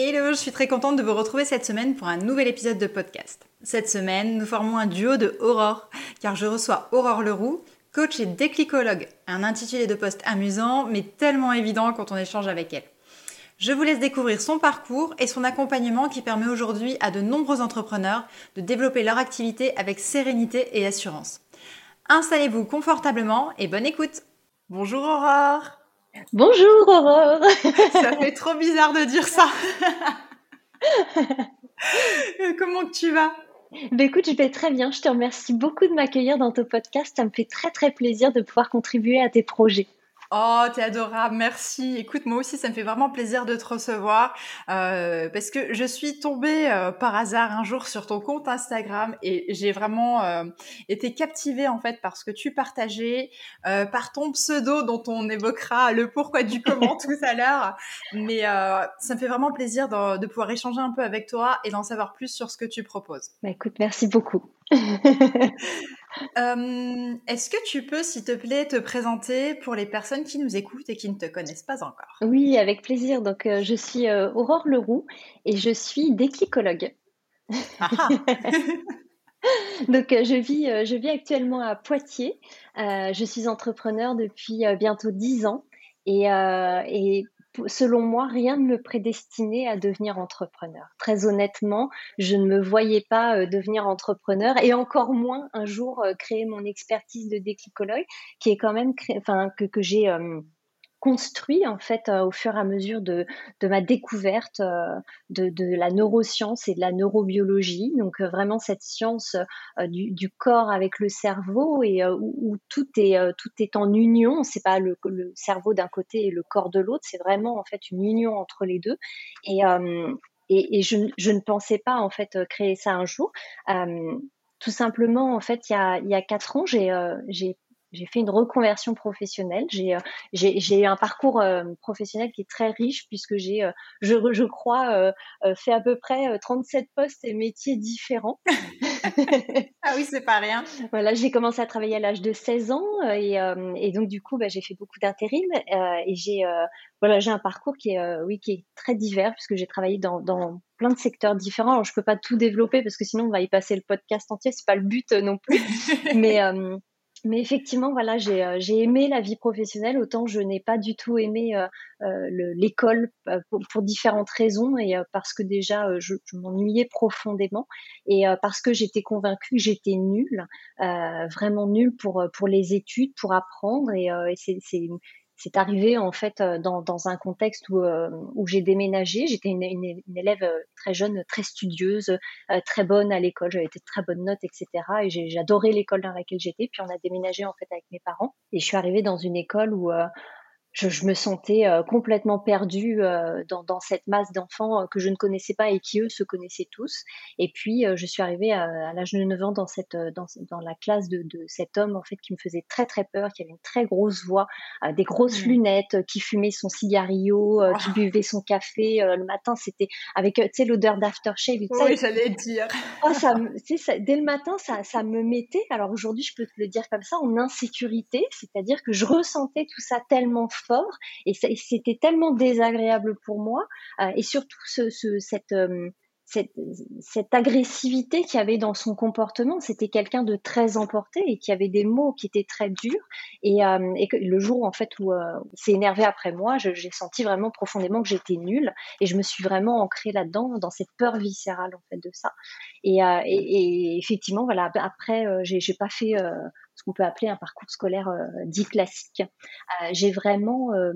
Hello, je suis très contente de vous retrouver cette semaine pour un nouvel épisode de podcast. Cette semaine, nous formons un duo de Aurore, car je reçois Aurore Leroux, coach et déclicologue, un intitulé de poste amusant, mais tellement évident quand on échange avec elle. Je vous laisse découvrir son parcours et son accompagnement qui permet aujourd'hui à de nombreux entrepreneurs de développer leur activité avec sérénité et assurance. Installez-vous confortablement et bonne écoute. Bonjour Aurore Bonjour Aurore Ça fait trop bizarre de dire ça Comment tu vas? Ben écoute, je vais très bien. Je te remercie beaucoup de m'accueillir dans ton podcast. Ça me fait très très plaisir de pouvoir contribuer à tes projets. Oh, t'es adorable, merci. Écoute, moi aussi, ça me fait vraiment plaisir de te recevoir euh, parce que je suis tombée euh, par hasard un jour sur ton compte Instagram et j'ai vraiment euh, été captivée en fait par ce que tu partageais, par ton pseudo dont on évoquera le pourquoi du comment tout à l'heure. Mais ça me fait vraiment plaisir de, de, pouvoir échanger un peu avec toi et d'en savoir plus sur ce que tu proposes. Bah, écoute, merci beaucoup. Euh, est-ce que tu peux, s'il te plaît, te présenter pour les personnes qui nous écoutent et qui ne te connaissent pas encore? Oui, avec plaisir. Donc, euh, je suis euh, Aurore Leroux et je suis déclicologue. Ah. Donc, je, vis, je vis actuellement à Poitiers. je suis entrepreneur depuis bientôt 10 ans. Et, et selon moi, rien ne me prédestinait à devenir entrepreneur. Très honnêtement, je ne me voyais pas euh, devenir entrepreneur et encore moins un jour euh, créer mon expertise de déclicologue, qui est quand même, que j'ai euh, construit en fait euh, au fur et à mesure de, de ma découverte euh, de, de, la neuroscience et de la neurobiologie. Donc euh, vraiment cette science du, du, corps avec le cerveau et où, tout est tout est en union. C'est pas le, le cerveau d'un côté et le corps de l'autre. C'est vraiment en fait une union entre les deux. Et et, je, je, ne pensais pas en fait créer ça un jour. tout simplement, en fait, il y a, il y a quatre ans, j'ai j'ai fait une reconversion professionnelle. J'ai euh, j'ai eu un parcours euh, professionnel qui est très riche puisque j'ai, euh, je, je crois, fait à peu près 37 postes et métiers différents. ah oui, c'est pas rien. Voilà, j'ai commencé à travailler à l'âge de 16 ans et, et donc du coup, bah, j'ai fait beaucoup d'intérim et j'ai voilà, j'ai un parcours qui est oui qui est très divers puisque j'ai travaillé dans, dans plein de secteurs différents. Alors je peux pas tout développer parce que sinon on va y passer le podcast entier, c'est pas le but non plus. Mais mais effectivement, voilà, euh, j'ai aimé la vie professionnelle, autant je n'ai pas du tout aimé euh, euh l'école pour, différentes raisons et parce que déjà je, je m'ennuyais profondément et parce que j'étais convaincue que j'étais nulle, vraiment nulle pour pour les études, pour apprendre et, et c'est c'est arrivé en fait euh, dans, dans un contexte où, euh, où j'ai déménagé. J'étais une, une, une, élève euh, très jeune, très studieuse, très bonne à l'école. J'avais été très bonne note, etc. Et adoré l'école dans laquelle j'étais. Puis on a déménagé en fait avec mes parents. Et je suis arrivée dans une école où je, me sentais euh, complètement perdue euh, dans, cette masse d'enfants euh, que je ne connaissais pas et qui eux se connaissaient tous. Et puis je suis arrivée à, l'âge de 9 ans dans cette dans, dans la classe de, cet homme en fait qui me faisait très très peur, qui avait une très grosse voix, des grosses mmh. lunettes, qui fumait son cigarillo, qui buvait son café le matin. C'était avec tu sais l'odeur d'aftershave. Oui, j'allais dire. Oh, ça, ça, dès le matin, ça, ça me mettait. Alors aujourd'hui, je peux te le dire comme ça, en insécurité, c'est-à-dire que je ressentais tout ça tellement fort et c'était tellement désagréable pour moi euh, et surtout euh, cette, agressivité qu'il y avait dans son comportement. C'était quelqu'un de très emporté et qui avait des mots qui étaient très durs. Et, euh, le jour en fait où il s'est énervé après moi, j'ai senti vraiment profondément que j'étais nulle et je me suis vraiment ancrée là-dedans, dans cette peur viscérale en fait de ça. Et, et effectivement, voilà, après, j'ai pas fait ce qu'on peut appeler un parcours scolaire euh, dit classique. Euh, j'ai vraiment euh,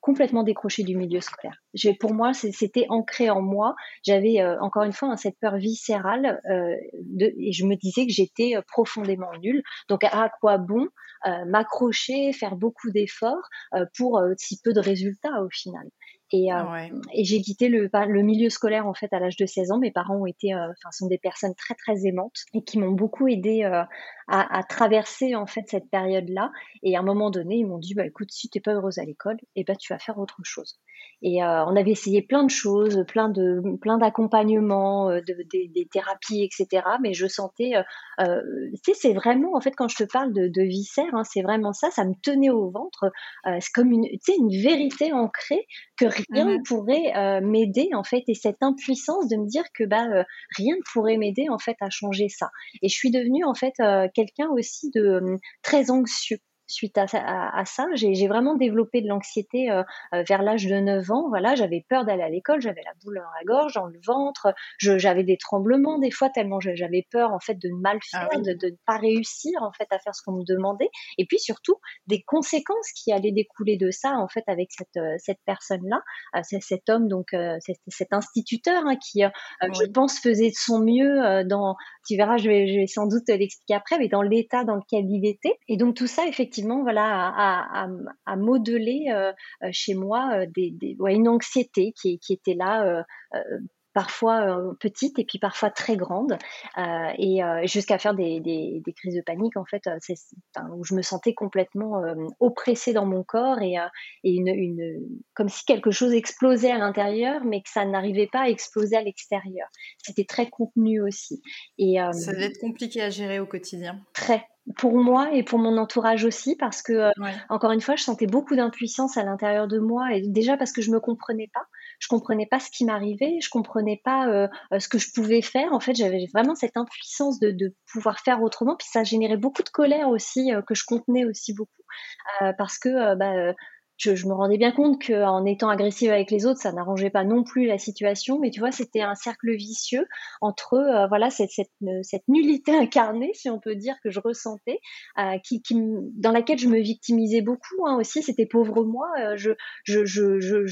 complètement décroché du milieu scolaire. Pour moi, c'était ancré en moi. J'avais encore une fois cette peur viscérale et je me disais que j'étais profondément nulle. Donc à quoi bon m'accrocher, faire beaucoup d'efforts pour si peu de résultats au final? Et, et j'ai quitté le, le milieu scolaire en fait à l'âge de 16 ans. Mes parents ont été, enfin, sont des personnes très très aimantes et qui m'ont beaucoup aidé à, à, traverser en fait cette période-là. Et à un moment donné, ils m'ont dit, bah écoute, si t'es pas heureuse à l'école, et eh ben tu vas faire autre chose. Et euh, on avait essayé plein de choses, plein de plein d'accompagnements, euh, de, des, thérapies, etc. Mais je sentais, euh, tu sais, c'est vraiment en fait quand je te parle de, de viscère, hein, c'est vraiment ça. Ça me tenait au ventre. c'est comme une, tu sais, une vérité ancrée que rien ne pourrait m'aider en fait. Et cette impuissance de me dire que bah rien ne pourrait m'aider en fait à changer ça. Et je suis devenue en fait quelqu'un aussi de très anxieux suite à, à, ça, j'ai vraiment développé de l'anxiété euh, euh, vers l'âge de 9 ans. Voilà, j'avais peur d'aller à l'école, j'avais la boule dans la gorge, dans le ventre, j'avais des tremblements des fois tellement j'avais peur en fait de mal ah faire, de, ne pas réussir en fait à faire ce qu'on me demandait, et puis surtout des conséquences qui allaient découler de ça en fait avec cette euh, cette personne là, cet homme donc cet instituteur hein, qui je pense faisait de son mieux dans, tu verras, je vais, sans doute l'expliquer après, mais dans l'état dans lequel il était, et donc tout ça effectivement voilà, à, à, modeler euh, euh, chez moi euh, une anxiété qui était là parfois petite et puis parfois très grande, et jusqu'à faire des, des, crises de panique en fait, où je me sentais complètement oppressée dans mon corps et, et une, une, comme si quelque chose explosait à l'intérieur, mais que ça n'arrivait pas à exploser à l'extérieur. C'était très contenu aussi. Et ça devait être compliqué à gérer au quotidien. Très, pour moi et pour mon entourage aussi parce que euh, encore une fois je sentais beaucoup d'impuissance à l'intérieur de moi et déjà parce que je me comprenais pas je comprenais pas ce qui m'arrivait je comprenais pas euh, euh, ce que je pouvais faire. En fait j'avais vraiment cette impuissance de, pouvoir faire autrement. Puis ça générait beaucoup de colère aussi que je contenais aussi beaucoup parce que bah, je, me rendais bien compte qu'en étant agressive avec les autres, ça n'arrangeait pas non plus la situation. Mais tu vois, c'était un cercle vicieux entre euh, voilà cette, cette, cette, nullité incarnée, si on peut dire, que je ressentais, euh, qui, qui, dans laquelle je me victimisais beaucoup hein, aussi. C'était pauvre moi, euh, je, je, je, je,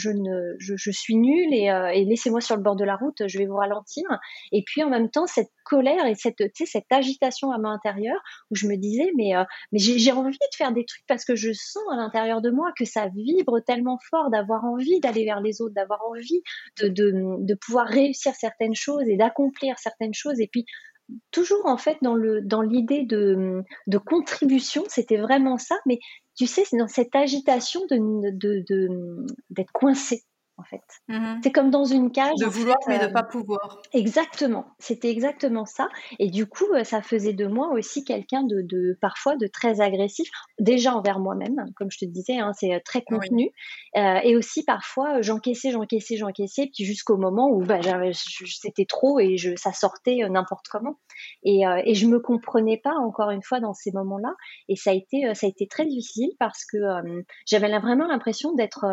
je, suis nulle et, laissez-moi sur le bord de la route, je vais vous ralentir. Et puis en même temps, cette colère et cette, cette agitation à l'intérieur où je me disais mais, mais j'ai envie de faire des trucs parce que je sens à l'intérieur de moi que ça vibre tellement fort, d'avoir envie d'aller vers les autres, d'avoir envie de, pouvoir réussir certaines choses et d'accomplir certaines choses. Et puis, toujours en fait dans l'idée de, de contribution, c'était vraiment ça. Mais tu sais, c'est dans cette agitation de d'être de, coincé en fait. Mmh c'est comme dans une cage. De vouloir mais de euh, pas pouvoir. Exactement, c'était exactement ça. Et du coup, euh, ça faisait de moi aussi quelqu'un de, parfois de très agressif, déjà envers moi-même, comme je te disais, hein, c'est euh, très contenu. et aussi parfois, j'encaissais, j'encaissais, j'encaissais, puis jusqu'au moment où bah, c'était trop et je, ça sortait n'importe comment. Et, et je me comprenais pas encore une fois dans ces moments-là. Et ça a été, ça a été très difficile parce que j'avais vraiment l'impression d'être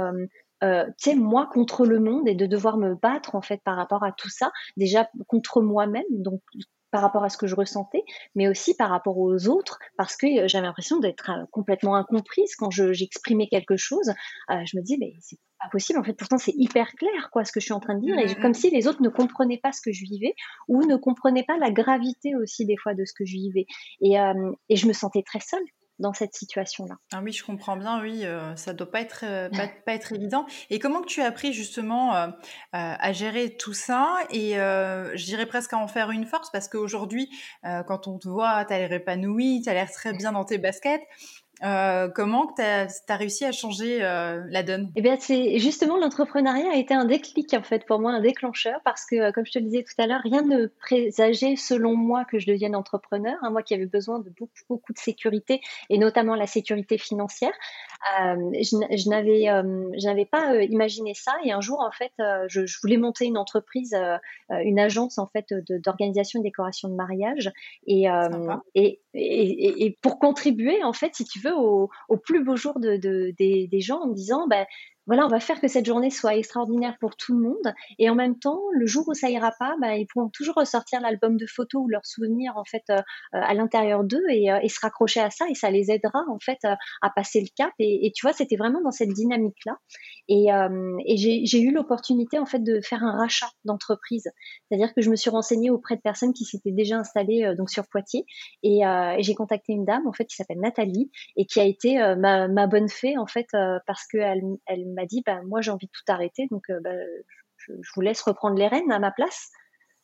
euh, tu sais, moi contre le monde et de devoir me battre en fait par rapport à tout ça, déjà contre moi-même, donc par rapport à ce que je ressentais, mais aussi par rapport aux autres, parce que euh, j'avais l'impression d'être euh, complètement incomprise quand j'exprimais quelque chose. je me dis, mais c'est pas possible. En fait, pourtant, c'est hyper clair, quoi, ce que je suis en train de dire, et comme si les autres ne comprenaient pas ce que je vivais ou ne comprenaient pas la gravité aussi des fois de ce que je vivais. Et, et je me sentais très seule dans cette situation-là. Ah oui, je comprends bien, oui, euh, ça doit pas être, euh, pas, être évident. Et comment que tu as appris justement euh, à gérer tout ça et je dirais presque à en faire une force? Parce qu'aujourd'hui, quand on te voit, tu as l'air épanoui, tu as l'air très bien dans tes baskets. Euh, comment tu as, réussi à changer euh, la donne? Eh bien, c'est justement l'entrepreneuriat a été un déclic en fait pour moi, un déclencheur parce que, euh, comme je te le disais tout à l'heure, rien ne présageait selon moi que je devienne entrepreneur. Hein, moi qui avais besoin de beaucoup, beaucoup de sécurité et notamment la sécurité financière, je, je n'avais, je n'avais pas imaginé ça. Et un jour, en fait, je, je, voulais monter une entreprise, une agence en fait d'organisation et décoration de mariage et, et, et, et pour contribuer en fait, si tu veux au, plus beau jour de, des, gens en disant, ben, voilà, on va faire que cette journée soit extraordinaire pour tout le monde. Et en même temps, le jour où ça ira pas, bah, ils pourront toujours ressortir l'album de photos ou leurs souvenirs en fait euh, euh, à l'intérieur d'eux euh, et, se raccrocher à ça et ça les aidera en fait à passer le cap. Et, tu vois, c'était vraiment dans cette dynamique là. Et, euh, et j'ai eu l'opportunité en fait de faire un rachat d'entreprise, c'est-à-dire que je me suis renseignée auprès de personnes qui s'étaient déjà installées euh, donc sur Poitiers, et, euh, et j'ai contacté une dame en fait qui s'appelle Nathalie et qui a été ma, ma, bonne fée en fait parce qu'elle elle, m'a dit bah moi j'ai envie de tout arrêter, donc bah, je, je, vous laisse reprendre les rênes à ma place.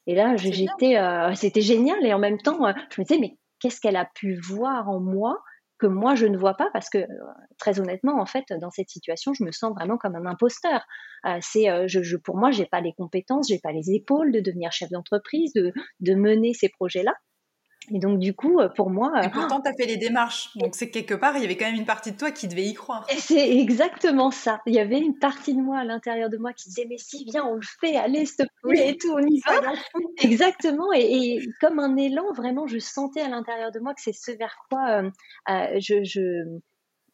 Et là, j'étais, c'était génial. Et en même temps, je me disais, mais qu'est-ce qu'elle a pu voir en moi que moi je ne vois pas parce que euh, très honnêtement en fait dans cette situation je me sens vraiment comme un imposteur. Euh, c'est euh, je, je, pour moi j'ai pas les compétences j'ai pas les épaules de devenir chef d'entreprise de, de mener ces projets là et donc, du coup, euh, pour moi. Et pourtant, tu as fait les démarches. Donc, c'est quelque part, il y avait quand même une partie de toi qui devait y croire. Et c'est exactement ça. Il y avait une partie de moi à l'intérieur de moi qui disait Mais si, viens, on le fait, allez, s'il te plaît, et tout, on y va. exactement. Et, comme un élan, vraiment, je sentais à l'intérieur de moi que c'est ce vers quoi euh, euh, je, je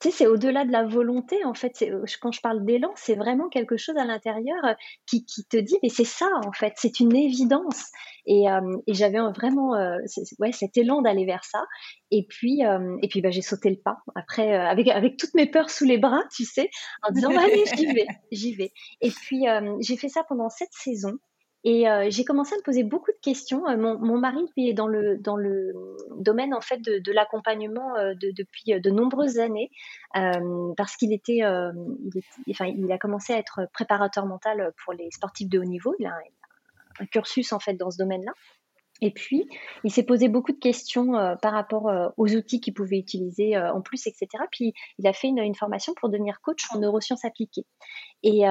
tu sais, c'est au-delà de la volonté, en fait. Euh, quand je parle d'élan, c'est vraiment quelque chose à l'intérieur euh, qui, qui, te dit, mais c'est ça, en fait, c'est une évidence. Et, euh, et j'avais vraiment ouais, cet élan d'aller vers ça. Et puis, et puis bah, j'ai sauté le pas, après, avec, avec toutes mes peurs sous les bras, tu sais, en disant, bah, allez, j'y vais, j'y vais. Et puis, j'ai fait ça pendant sept saisons. Et euh, j'ai commencé à me poser beaucoup de questions. Euh, mon, mari, lui, est dans le, dans le domaine en fait de, l'accompagnement euh, de, depuis de nombreuses années, parce qu'il était, enfin, il a commencé à être préparateur mental pour les sportifs de haut niveau. Il a un, un cursus en fait dans ce domaine-là. Et puis, il s'est posé beaucoup de questions par rapport aux outils qu'il pouvait utiliser en plus, etc. Puis, il a fait une, une, formation pour devenir coach en neurosciences appliquées. Et,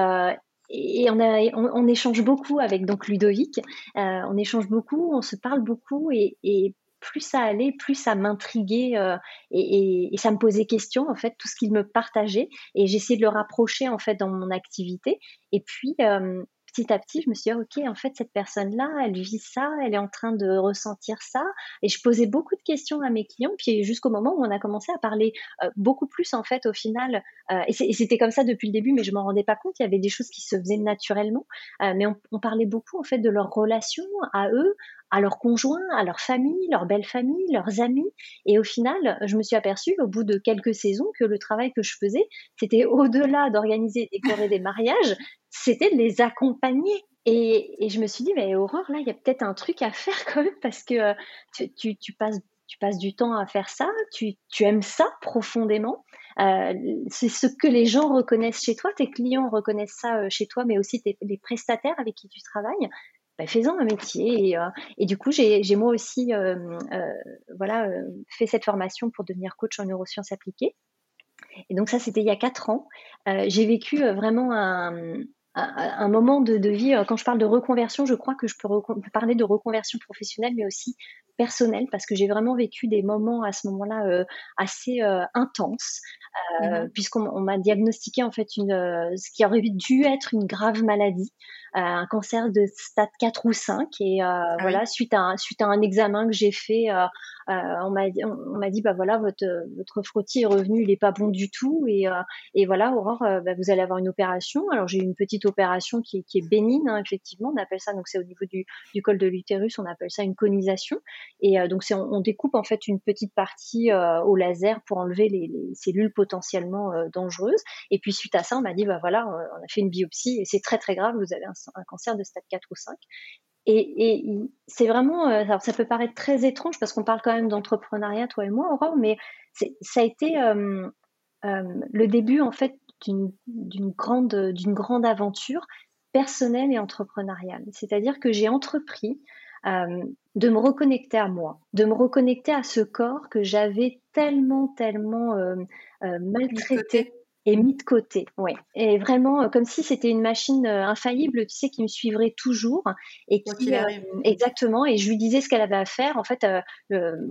et on, échange beaucoup avec donc Ludovic. Euh, on échange beaucoup, on se parle beaucoup et, plus ça allait, plus ça m'intriguait euh, et, et, ça me posait question en fait tout ce qu'il me partageait et j'essayais de le rapprocher en fait dans mon activité. Et puis euh, petit à petit, je me suis dit, OK, en fait, cette personne-là, elle vit ça, elle est en train de ressentir ça. Et je posais beaucoup de questions à mes clients, puis jusqu'au moment où on a commencé à parler euh, beaucoup plus, en fait, au final. Euh, et c'était comme ça depuis le début, mais je m'en rendais pas compte. Il y avait des choses qui se faisaient naturellement. Euh, mais on, on, parlait beaucoup, en fait, de leurs relations à eux, à leurs conjoints, à leur famille, leur belle famille, leurs amis. Et au final, je me suis aperçue au bout de quelques saisons que le travail que je faisais, c'était au-delà d'organiser et décorer des mariages, c'était de les accompagner. Et, je me suis dit, mais Aurore, là, il y a peut-être un truc à faire quand même parce que euh, tu, passes, du temps à faire ça, tu, aimes ça profondément. Euh, c'est ce que les gens reconnaissent chez toi, tes clients reconnaissent ça euh, chez toi, mais aussi les prestataires avec qui tu travailles. Bah, faisant un métier. Et, euh, et du coup, j'ai moi aussi euh, euh, voilà, fait cette formation pour devenir coach en neurosciences appliquées. Et donc ça, c'était il y a quatre ans. j'ai vécu vraiment un, un, moment de, de, vie. Quand je parle de reconversion, je crois que je peux, parler de reconversion professionnelle, mais aussi personnelle, parce que j'ai vraiment vécu des moments à ce moment-là assez intenses, mmh puisqu'on m'a diagnostiqué en fait une, ce qui aurait dû être une grave maladie. Euh, un cancer de stade 4 ou 5 et euh, ah voilà suite à un, suite à un examen que j'ai fait euh, on m'a on, m'a dit bah voilà votre votre frottis est revenu il est pas bon du tout et et voilà Aurore bah, vous allez avoir une opération. Alors j'ai eu une petite opération qui est, qui est bénigne hein, effectivement on appelle ça donc c'est au niveau du, du col de l'utérus on appelle ça une conisation et donc c'est on, découpe en fait une petite partie au laser pour enlever les, les cellules potentiellement dangereuses et puis suite à ça on m'a dit bah voilà on a fait une biopsie et c'est très très grave vous avez un un cancer de stade 4 ou 5. Et, c'est vraiment, euh, alors ça peut paraître très étrange parce qu'on parle quand même d'entrepreneuriat, toi et moi, Aurore, mais ça a été euh, euh, le début en fait d'une grande, d'une grande aventure personnelle et entrepreneuriale. C'est-à-dire que j'ai entrepris de me reconnecter à moi, de me reconnecter à ce corps que j'avais tellement, tellement maltraité et mis de côté, oui. Et vraiment, euh, comme si c'était une machine euh, infaillible, tu sais, qui me suivrait toujours. Et qui, euh, exactement. Et je lui disais ce qu'elle avait à faire, en fait,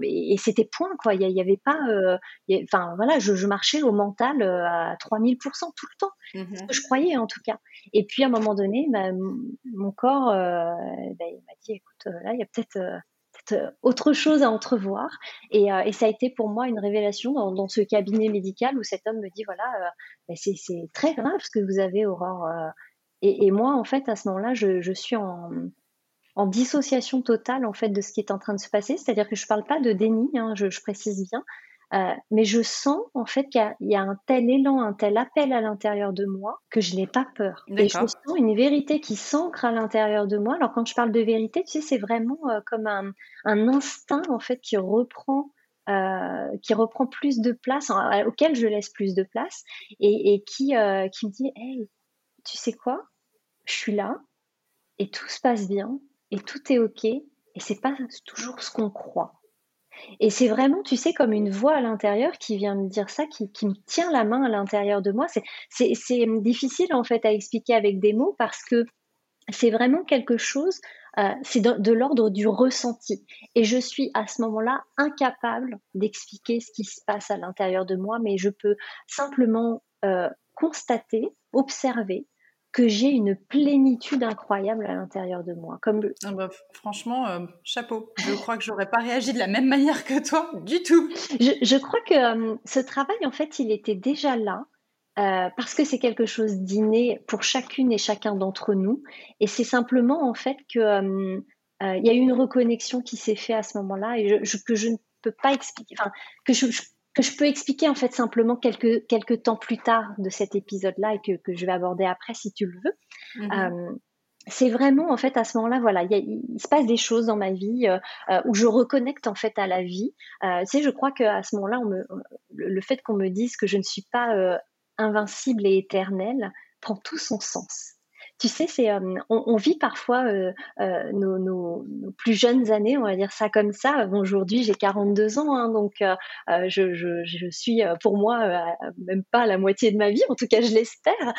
et, c'était point, quoi. Il n'y avait pas, enfin, voilà, je, marchais au mental à 3000% tout le temps. Mmh ce que je croyais, en tout cas. Et puis, à un moment donné, bah, mon corps, bah, il m'a dit, écoute, là, il y a peut-être euh, autre chose à entrevoir. Et, euh, et, ça a été pour moi une révélation dans, ce cabinet médical où cet homme me dit voilà, euh, ben c'est très grave ce que vous avez, Aurore. Et, moi, en fait, à ce moment-là, je, suis en, en, dissociation totale en fait de ce qui est en train de se passer. C'est-à-dire que je parle pas de déni, hein, je, précise bien. Euh, mais je sens en fait qu'il y, a un tel élan, un tel appel à l'intérieur de moi que je n'ai pas peur. Et je sens une vérité qui s'ancre à l'intérieur de moi. Alors quand je parle de vérité, tu sais, c'est vraiment euh, comme un, un, instinct en fait qui reprend. Euh, qui reprend plus de place, auquel je laisse plus de place, et, et qui, qui me dit Hey, tu sais quoi? Je suis là, et tout se passe bien, et tout est OK, et c'est pas toujours ce qu'on croit. Et c'est vraiment, tu sais, comme une voix à l'intérieur qui vient me dire ça, qui, me tient la main à l'intérieur de moi. C'est difficile en fait à expliquer avec des mots parce que c'est vraiment quelque chose, euh, c'est de, l'ordre du ressenti. Et je suis à ce moment-là incapable d'expliquer ce qui se passe à l'intérieur de moi, mais je peux simplement euh, constater, observer que j'ai une plénitude incroyable à l'intérieur de moi. Comme ah bah, franchement, euh, chapeau. Je crois que j'aurais pas réagi de la même manière que toi, du tout. Je, crois que euh, ce travail, en fait, il était déjà là. Euh, parce que c'est quelque chose d'inné pour chacune et chacun d'entre nous. Et c'est simplement en fait que il y a eu une reconnexion qui s'est faite à ce moment-là et que je ne peux pas expliquer, enfin, que je, je que je peux expliquer en fait simplement quelques, quelques temps plus tard de cet épisode-là et que, que, je vais aborder après si tu le veux. Mhm. Euh, c'est vraiment en fait à ce moment-là, voilà, il, se passe des choses dans ma vie euh, euh, où je reconnecte en fait à la vie. tu sais, je crois qu'à ce moment-là, le, fait qu'on me dise que je ne suis pas invincible et éternelle prend tout son sens tu sais, euh, on, vit parfois euh, euh, nos, plus jeunes années, on va dire ça comme ça. aujourd'hui, j'ai 42 ans, hein, donc je, suis pour moi même pas la moitié de ma vie, en tout cas je l'espère,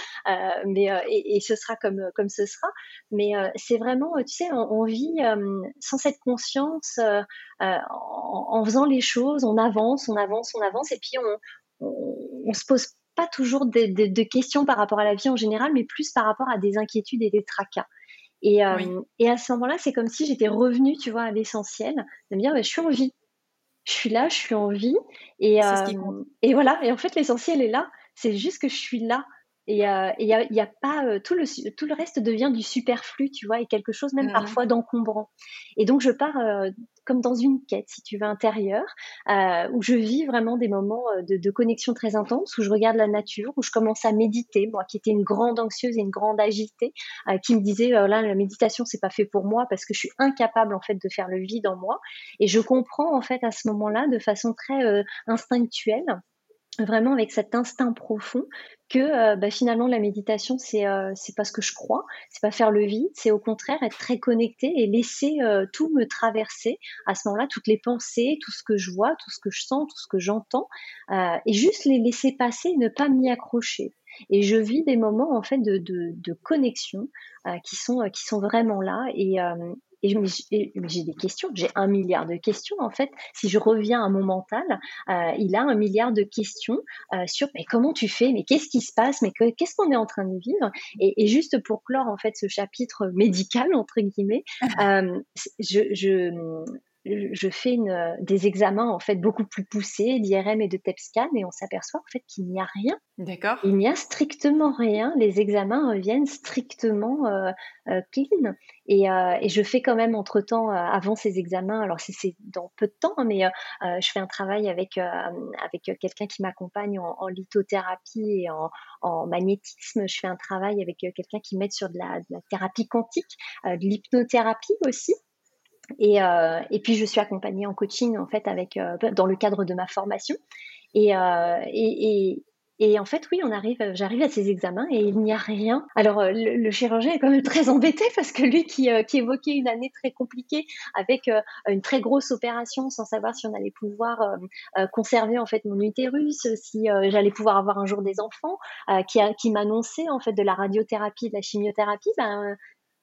mais et, ce sera comme comme ce sera. Mais c'est vraiment, tu sais, on, vit sans cette conscience, en, faisant les choses, on avance, on avance, on avance, et puis on, on, on se pose pas toujours de, questions par rapport à la vie en général, mais plus par rapport à des inquiétudes et des tracas. Et, euh, et à ce moment-là, c'est comme si j'étais revenue, tu vois, à l'essentiel, de me dire, bah, je suis en vie. Je suis là, je suis en vie. Et, euh, et voilà. Et en fait, l'essentiel est là. C'est juste que je suis là. Et il euh, n'y a, y a, pas euh, tout le tout le reste devient du superflu, tu vois, et quelque chose même mmh parfois d'encombrant. Et donc je pars euh, comme dans une quête, si tu veux, intérieure, où je vis vraiment des moments de, de, connexion très intense, où je regarde la nature, où je commence à méditer, moi qui étais une grande anxieuse et une grande agitée, qui me disait là la méditation c'est pas fait pour moi parce que je suis incapable en fait de faire le vide en moi. Et je comprends en fait à ce moment-là de façon très instinctuelle vraiment avec cet instinct profond que euh, bah, finalement la méditation c'est euh, c'est pas ce que je crois c'est pas faire le vide c'est au contraire être très connecté et laisser euh, tout me traverser. À ce moment-là toutes les pensées tout ce que je vois tout ce que je sens tout ce que j'entends et juste les laisser passer ne pas m'y accrocher. Et je vis des moments en fait de, de, de connexion qui sont qui sont vraiment là et, et j'ai des questions, j'ai un milliard de questions en fait. Si je reviens à mon mental, euh, il a un milliard de questions euh, sur mais comment tu fais, mais qu'est-ce qui se passe, mais qu'est-ce qu'on est en train de vivre? Et, et, juste pour clore en fait ce chapitre médical entre guillemets, euh, je, je je fais une, des examens en fait beaucoup plus poussés d'IRM et de TEPSCAN et on s'aperçoit en fait qu'il n'y a rien. D'accord. Il n'y a strictement rien. Les examens reviennent strictement euh, euh, clean. Et, euh, et, je fais quand même entre temps, avant ces examens, alors c'est dans peu de temps, hein, mais je fais un travail avec avec quelqu'un qui m'accompagne en, en, lithothérapie et en, en, magnétisme. Je fais un travail avec quelqu'un qui m'aide sur de la, de la, thérapie quantique, de l'hypnothérapie aussi. Et, euh, et, puis je suis accompagnée en coaching en fait avec euh, dans le cadre de ma formation. Et, euh, et, et, en fait, oui, on arrive, j'arrive à ces examens et il n'y a rien. Alors le, chirurgien est quand même très embêté parce que lui qui, qui évoquait une année très compliquée avec une très grosse opération sans savoir si on allait pouvoir conserver en fait mon utérus, si j'allais pouvoir avoir un jour des enfants, qui, qui m'annonçait en fait de la radiothérapie, de la chimiothérapie, ben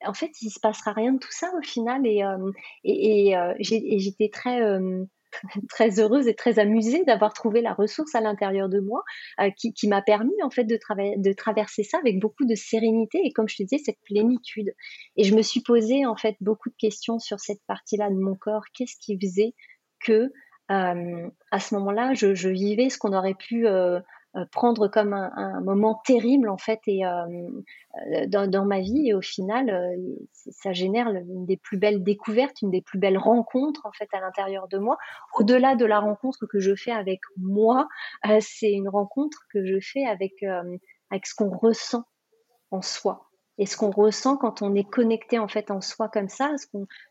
en fait, il se passera rien de tout ça au final. Et, euh, euh, j'étais très, euh, très heureuse et très amusée d'avoir trouvé la ressource à l'intérieur de moi qui, m'a permis en fait de, de traverser ça avec beaucoup de sérénité et comme je te disais, cette plénitude. Et je me suis posé en fait beaucoup de questions sur cette partie-là de mon corps. Qu'est-ce qui faisait que à ce moment-là, je, je, vivais ce qu'on aurait pu prendre comme un, moment terrible en fait et dans, ma vie et au final ça génère une des plus belles découvertes, une des plus belles rencontres en fait à l'intérieur de moi. Au-delà de la rencontre que je fais avec moi, c'est une rencontre que je fais avec avec ce qu'on ressent en soi et ce qu'on ressent quand on est connecté en fait en soi comme ça,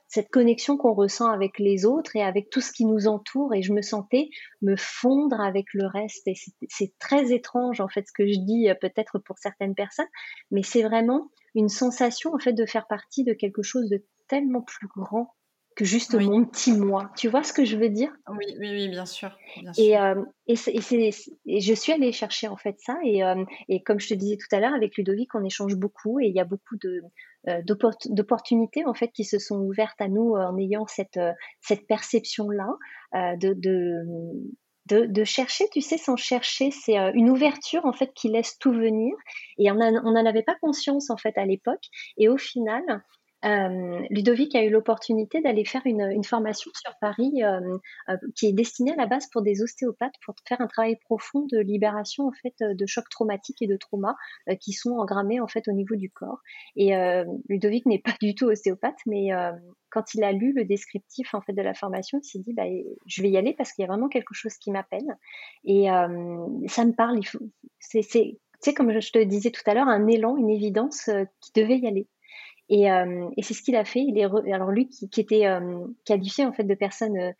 cette connexion qu'on ressent avec les autres et avec tout ce qui nous entoure. Et je me sentais me fondre avec le reste. Et c'est très étrange en fait ce que je dis euh, peut-être pour certaines personnes, mais c'est vraiment une sensation en fait de faire partie de quelque chose de tellement plus grand que juste mon petit moi. Tu vois ce que je veux dire? Oui, oui, oui, bien sûr. Et, euh, et, je suis allée chercher en fait ça. Et, euh, et, comme je te disais tout à l'heure, avec Ludovic, on échange beaucoup et il y a beaucoup de, euh, d'opportunités en fait qui se sont ouvertes à nous en ayant cette, cette perception-là de, de de, de, chercher, tu sais, sans chercher, c'est une ouverture en fait qui laisse tout venir. Et on n'en avait pas conscience en fait à l'époque. Et au final, euh, Ludovic a eu l'opportunité d'aller faire une, formation sur Paris euh, euh, qui est destinée à la base pour des ostéopathes pour faire un travail profond de libération en fait de chocs traumatiques et de traumas qui sont engrammés en fait au niveau du corps. Et Ludovic n'est pas du tout ostéopathe, mais quand il a lu le descriptif en fait de la formation, il s'est dit bah, je vais y aller parce qu'il y a vraiment quelque chose qui m'appelle et ça me parle. C'est comme je te disais tout à l'heure, un élan, une évidence qui devait y aller. Et, euh, et c'est ce qu'il a fait. Il est alors lui qui, était euh, qualifié en fait de personne euh,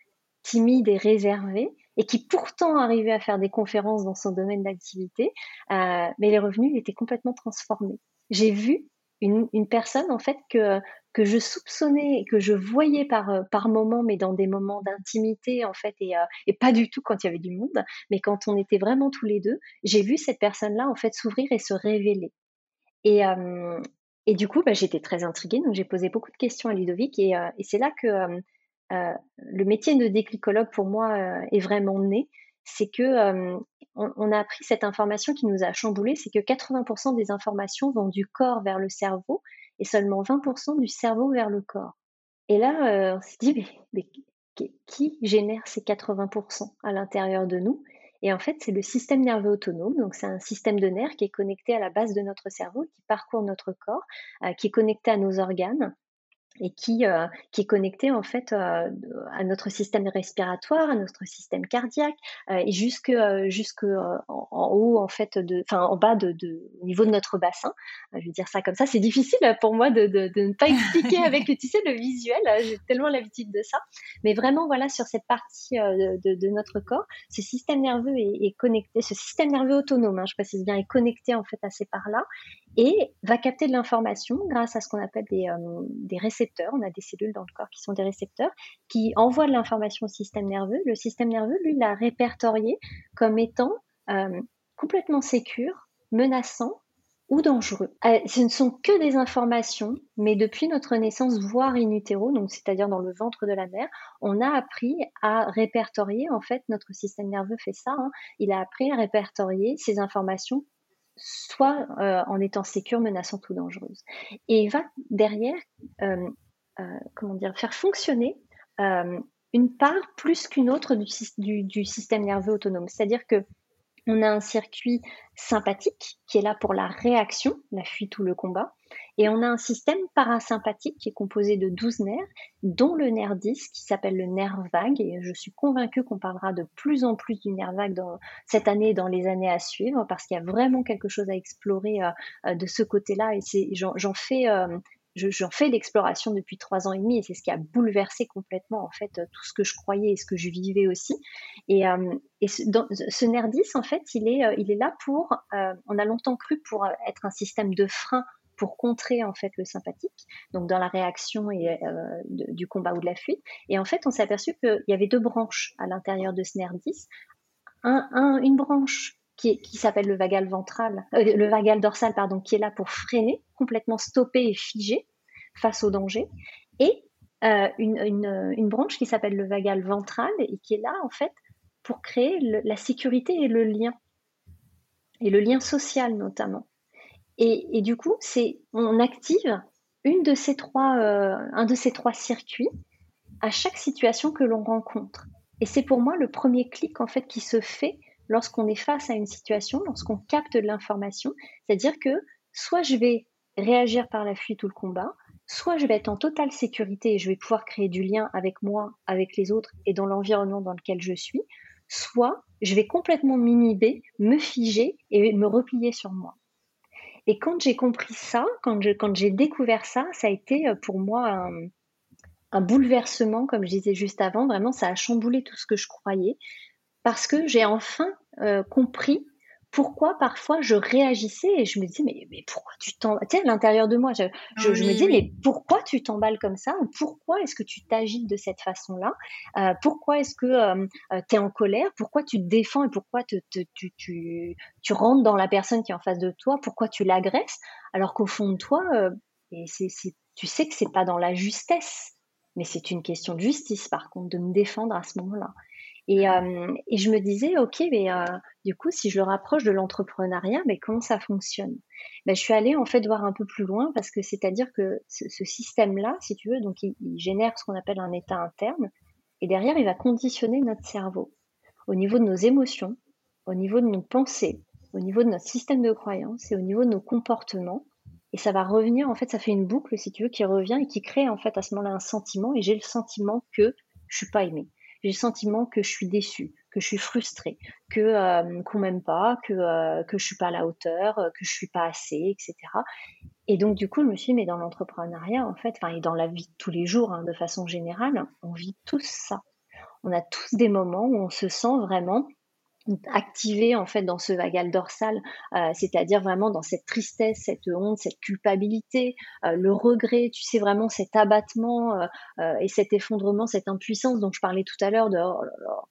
timide et réservée et qui pourtant arrivait à faire des conférences dans son domaine d'activité, mais les revenus étaient complètement transformés. J'ai vu une, personne en fait que que je soupçonnais, que je voyais par par moments, mais dans des moments d'intimité en fait, et, pas du tout quand il y avait du monde, mais quand on était vraiment tous les deux, j'ai vu cette personne-là en fait s'ouvrir et se révéler. Et, et du coup, bah, j'étais très intriguée, donc j'ai posé beaucoup de questions à Ludovic, et, euh, c'est là que euh, euh, le métier de déclicologue pour moi est vraiment né. C'est que on, a appris cette information qui nous a chamboulé, c'est que 80% des informations vont du corps vers le cerveau et seulement 20% du cerveau vers le corps. Et là, on s'est dit, mais qui génère ces 80% à l'intérieur de nous? Et en fait, c'est le système nerveux autonome. Donc, c'est un système de nerfs qui est connecté à la base de notre cerveau, qui parcourt notre corps, euh, qui est connecté à nos organes et qui, euh, qui est connecté en fait euh, à notre système respiratoire, à notre système cardiaque euh, et jusque jusque en, haut en fait enfin en bas de, au niveau de notre bassin. je vais dire ça comme ça, c'est difficile pour moi de, de, ne pas expliquer avec tu sais le visuel. J'ai tellement l'habitude de ça, mais vraiment voilà sur cette partie de, notre corps, ce système nerveux est, connecté, ce système nerveux autonome, hein, je précise bien, est connecté en fait à ces parts-là et va capter de l'information grâce à ce qu'on appelle des, des récepteurs on a des cellules dans le corps qui sont des récepteurs, qui envoient de l'information au système nerveux. Le système nerveux, lui, l'a répertorié comme étant euh, complètement sécure, menaçant ou dangereux. Euh, ce ne sont que des informations, mais depuis notre naissance, voire in utero, donc c'est-à-dire dans le ventre de la mère, on a appris à répertorier. En fait, notre système nerveux fait ça. Hein. il a appris à répertorier ces informations soit euh, en étant sécure, menaçante ou dangereuse. Et va derrière, euh, euh, comment dire, faire fonctionner une part plus qu'une autre du, du, système nerveux autonome. C'est-à-dire que on a un circuit sympathique qui est là pour la réaction, la fuite ou le combat. Et on a un système parasympathique qui est composé de 12 nerfs, dont le nerf 10 qui s'appelle le nerf vague. Et je suis convaincue qu'on parlera de plus en plus du nerf vague cette année et dans les années à suivre parce qu'il y a vraiment quelque chose à explorer euh, euh, de ce côté-là. Et j'en fais euh, j'en fais l'exploration depuis trois ans et demi et c'est ce qui a bouleversé complètement en fait tout ce que je croyais et ce que je vivais aussi. Et, euh, et ce, dans, NERDIS en fait, il est, euh, il est là pour, euh, on a longtemps cru pour être un système de frein pour contrer en fait le sympathique, donc dans la réaction et, du combat ou de la fuite. Et en fait, on s'est aperçu qu'il y avait deux branches à l'intérieur de ce NERDIS. Un, un, une branche qui, s'appelle le vagal ventral, le vagal dorsal pardon, qui est là pour freiner, complètement stopper et figer face au danger, et euh, une, branche qui s'appelle le vagal ventral et qui est là en fait pour créer la sécurité et le lien, et le lien social notamment. Et, du coup, c'est on active une de ces trois, euh, un de ces trois circuits à chaque situation que l'on rencontre. Et c'est pour moi le premier clic en fait qui se fait lorsqu'on est face à une situation, lorsqu'on capte de l'information, c'est-à-dire que soit je vais réagir par la fuite ou le combat, soit je vais être en totale sécurité et je vais pouvoir créer du lien avec moi, avec les autres et dans l'environnement dans lequel je suis, soit je vais complètement m'inhiber, me figer et me replier sur moi. Et quand j'ai compris ça, quand, j'ai découvert ça, ça a été euh, pour moi un, bouleversement, comme je disais juste avant. Vraiment, ça a chamboulé tout ce que je croyais parce que j'ai enfin euh, compris pourquoi parfois je réagissais et je me disais mais, mais pourquoi tu t'emballes tu sais à l'intérieur de moi je, je, me disais mais pourquoi tu t'emballes comme ça ou pourquoi est-ce que tu t'agites de cette façon là euh, pourquoi est-ce que euh, tu es en colère? Pourquoi tu te défends et pourquoi te, tu, tu, tu rentres dans la personne qui est en face de toi? Pourquoi tu l'agresses? Alors qu'au fond de toi et c'est, tu sais que c'est pas dans la justesse mais c'est une question de justice par contre de me défendre à ce moment-là et, euh, et, je me disais, ok, mais euh, du coup, si je le rapproche de l'entrepreneuriat, mais comment ça fonctionne? Ben, Je suis allée en fait voir un peu plus loin parce que c'est-à-dire que ce, système-là, si tu veux, donc il, il génère ce qu'on appelle un état interne, et derrière, il va conditionner notre cerveau au niveau de nos émotions, au niveau de nos pensées, au niveau de notre système de croyance et au niveau de nos comportements. Et ça va revenir, en fait, ça fait une boucle, si tu veux, qui revient et qui crée en fait à ce moment-là un sentiment. Et j'ai le sentiment que je suis pas aimée j'ai le sentiment que je suis déçue, que je suis frustrée, que euh, qu'on m'aime pas, que euh, que je suis pas à la hauteur, euh, que je suis pas assez, etc. Et donc du coup, je me suis dit, mais dans l'entrepreneuriat, en fait, enfin et dans la vie de tous les jours, hein, de façon générale, on vit tous ça. On a tous des moments où on se sent vraiment activé en fait dans ce vagal dorsal, euh, c'est-à-dire vraiment dans cette tristesse, cette honte, cette culpabilité, euh, le regret, tu sais vraiment cet abattement euh, et cet effondrement, cette impuissance dont je parlais tout à l'heure de oh là là,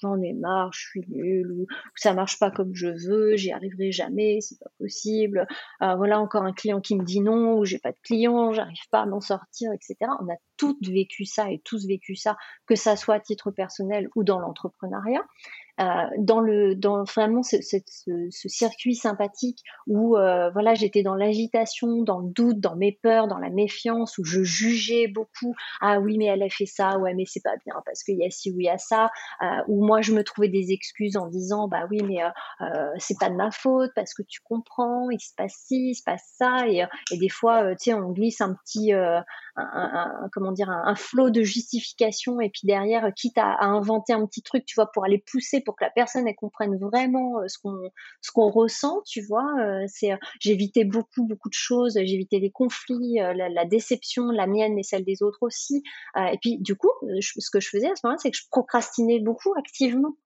j'en ai marre, je suis nulle ou, ça marche pas comme je veux, j'y arriverai jamais, c'est pas possible. voilà encore un client qui me dit non ou j'ai pas de client, j'arrive pas à m'en sortir, etc. On a toutes vécu ça et tous vécu ça, que ça soit à titre personnel ou dans l'entrepreneuriat. Euh, dans le dans vraiment ce, circuit sympathique où euh, voilà j'étais dans l'agitation, dans le doute, dans mes peurs, dans la méfiance, où je jugeais beaucoup. Ah oui mais elle a fait ça, ouais mais c'est pas bien parce qu'il y a ci ou il y a ça. Euh, où moi je me trouvais des excuses en disant bah oui mais c'est pas de ma faute parce que tu comprends, il se passe ci, il se passe ça et, et des fois tu sais on glisse un petit comment dire un, flot de justification et puis derrière quitte à, à inventer un petit truc tu vois pour aller pousser pour que la personne comprenne vraiment euh, ce qu'on ce qu'on ressent, tu vois. Euh, c'est euh, j'évitais beaucoup beaucoup de choses, j'évitais les conflits, la, déception, la mienne et celle des autres aussi. et puis du coup, ce que je faisais à ce moment-là, c'est que je procrastinais beaucoup activement.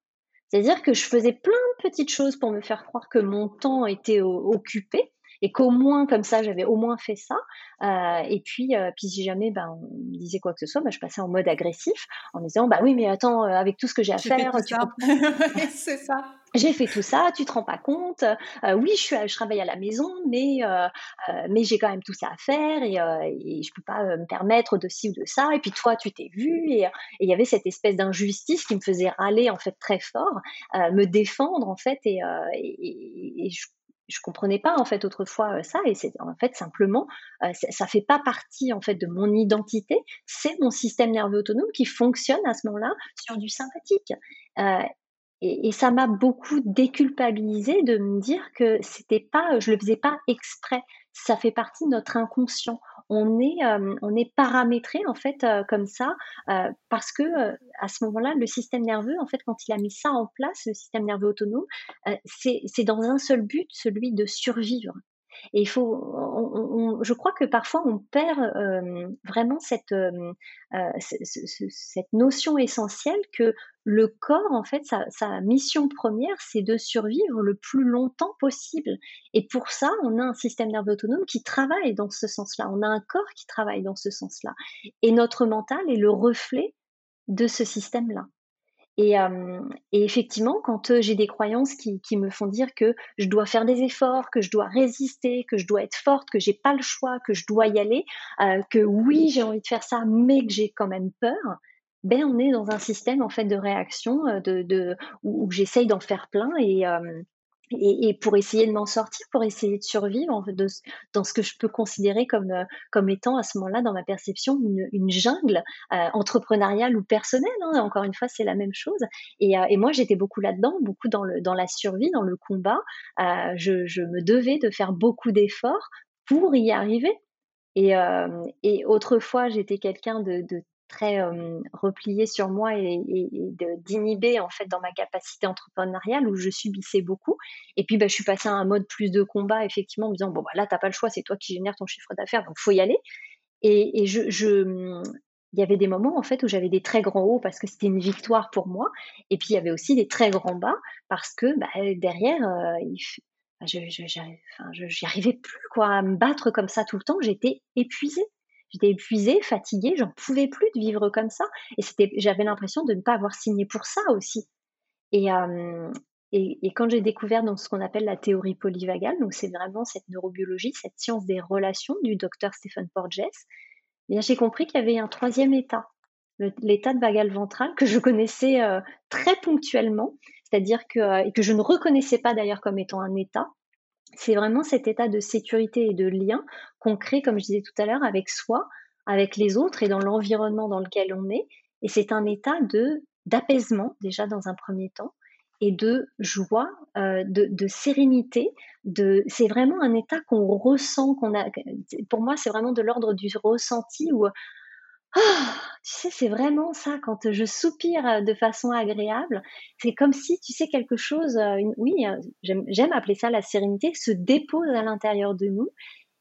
C'est-à-dire que je faisais plein de petites choses pour me faire croire que mon temps était occupé et qu'au moins comme ça j'avais au moins fait ça euh, et puis euh, puis si jamais ben on me disait quoi que ce soit ben, je passais en mode agressif en me disant bah oui mais attends euh, avec tout ce que j'ai à faire tu c'est ça j'ai fait tout ça, tu te rends pas compte. oui, je, suis, je travaille à la maison, mais mais j'ai quand même tout ça à faire et, et je peux pas me permettre de ci ou de ça. Et puis toi, tu t'es vu et il y avait cette espèce d'injustice qui me faisait râler en fait très fort, me défendre en fait et, et, et je je comprenais pas en fait autrefois euh, ça. Et c'est en fait simplement euh, ça fait pas partie en fait de mon identité. C'est mon système nerveux autonome qui fonctionne à ce moment-là sur du sympathique. Euh, et, ça m'a beaucoup déculpabilisé de me dire que c'était pas je le faisais pas exprès ça fait partie de notre inconscient on est, euh, on est paramétré en fait euh, comme ça euh, parce que à ce moment-là, le système nerveux, en fait, quand il a mis ça en place, le système nerveux autonome, c'est dans un seul but, celui de survivre. Et il faut, je crois que parfois on perd vraiment cette, cette notion essentielle que le corps, en fait, sa, mission première, c'est de survivre le plus longtemps possible. Et pour ça, on a un système nerveux autonome qui travaille dans ce sens-là. On a un corps qui travaille dans ce sens-là. Et notre mental est le reflet de ce système-là. Et, et, effectivement, quand j'ai des croyances qui, qui, me font dire que je dois faire des efforts, que je dois résister, que je dois être forte, que j'ai pas le choix, que je dois y aller, euh, que oui, j'ai envie de faire ça, mais que j'ai quand même peur, ben on est dans un système en fait de réaction de, de où, j'essaye d'en faire plein et et, pour essayer de m'en sortir, pour essayer de survivre en fait, dans ce que je peux considérer comme, euh, comme étant à ce moment-là, dans ma perception, une, jungle euh, entrepreneuriale ou personnelle. Hein. Encore une fois, c'est la même chose. Et, euh, et moi, j'étais beaucoup là-dedans, beaucoup dans, le, dans la survie, dans le combat. Je, je, me devais de faire beaucoup d'efforts pour y arriver. Et, et autrefois, j'étais quelqu'un de, de très repliée sur moi et, d'inhiber en fait dans ma capacité entrepreneuriale où je subissais beaucoup. Et puis bah, je suis passée à un mode plus de combat effectivement en me disant bon bah, là t'as pas le choix, c'est toi qui génères ton chiffre d'affaires donc faut y aller. Et, je, mmh, il y avait des moments en fait où j'avais des très grands hauts parce que c'était une victoire pour moi et puis il y avait aussi des très grands bas parce que bah, derrière je, j'y arrivais plus quoi à me battre comme ça tout le temps j'étais épuisée J'étais épuisée, fatiguée, j'en pouvais plus de vivre comme ça. Et c'était, j'avais l'impression de ne pas avoir signé pour ça aussi. Et, et, quand j'ai découvert donc, ce qu'on appelle la théorie polyvagale, donc c'est vraiment cette neurobiologie, cette science des relations du docteur Stephen Porges, eh j'ai compris qu'il y avait un troisième état, l'état de vagal ventral que je connaissais très ponctuellement, c'est-à-dire que, et que je ne reconnaissais pas d'ailleurs comme étant un état, c'est vraiment cet état de sécurité et de lien qu'on crée, comme je disais tout à l'heure, avec soi, avec les autres et dans l'environnement dans lequel on est. Et c'est un état de d'apaisement déjà dans un premier temps et de joie, euh, de, de, sérénité. De, c'est vraiment un état qu'on ressent, qu'on a. Pour moi, c'est vraiment de l'ordre du ressenti où ah, tu sais, c'est vraiment ça, quand je soupire euh, de façon agréable, c'est comme si, tu sais, quelque chose, euh, oui, euh, j'aime appeler ça la sérénité, se dépose à l'intérieur de nous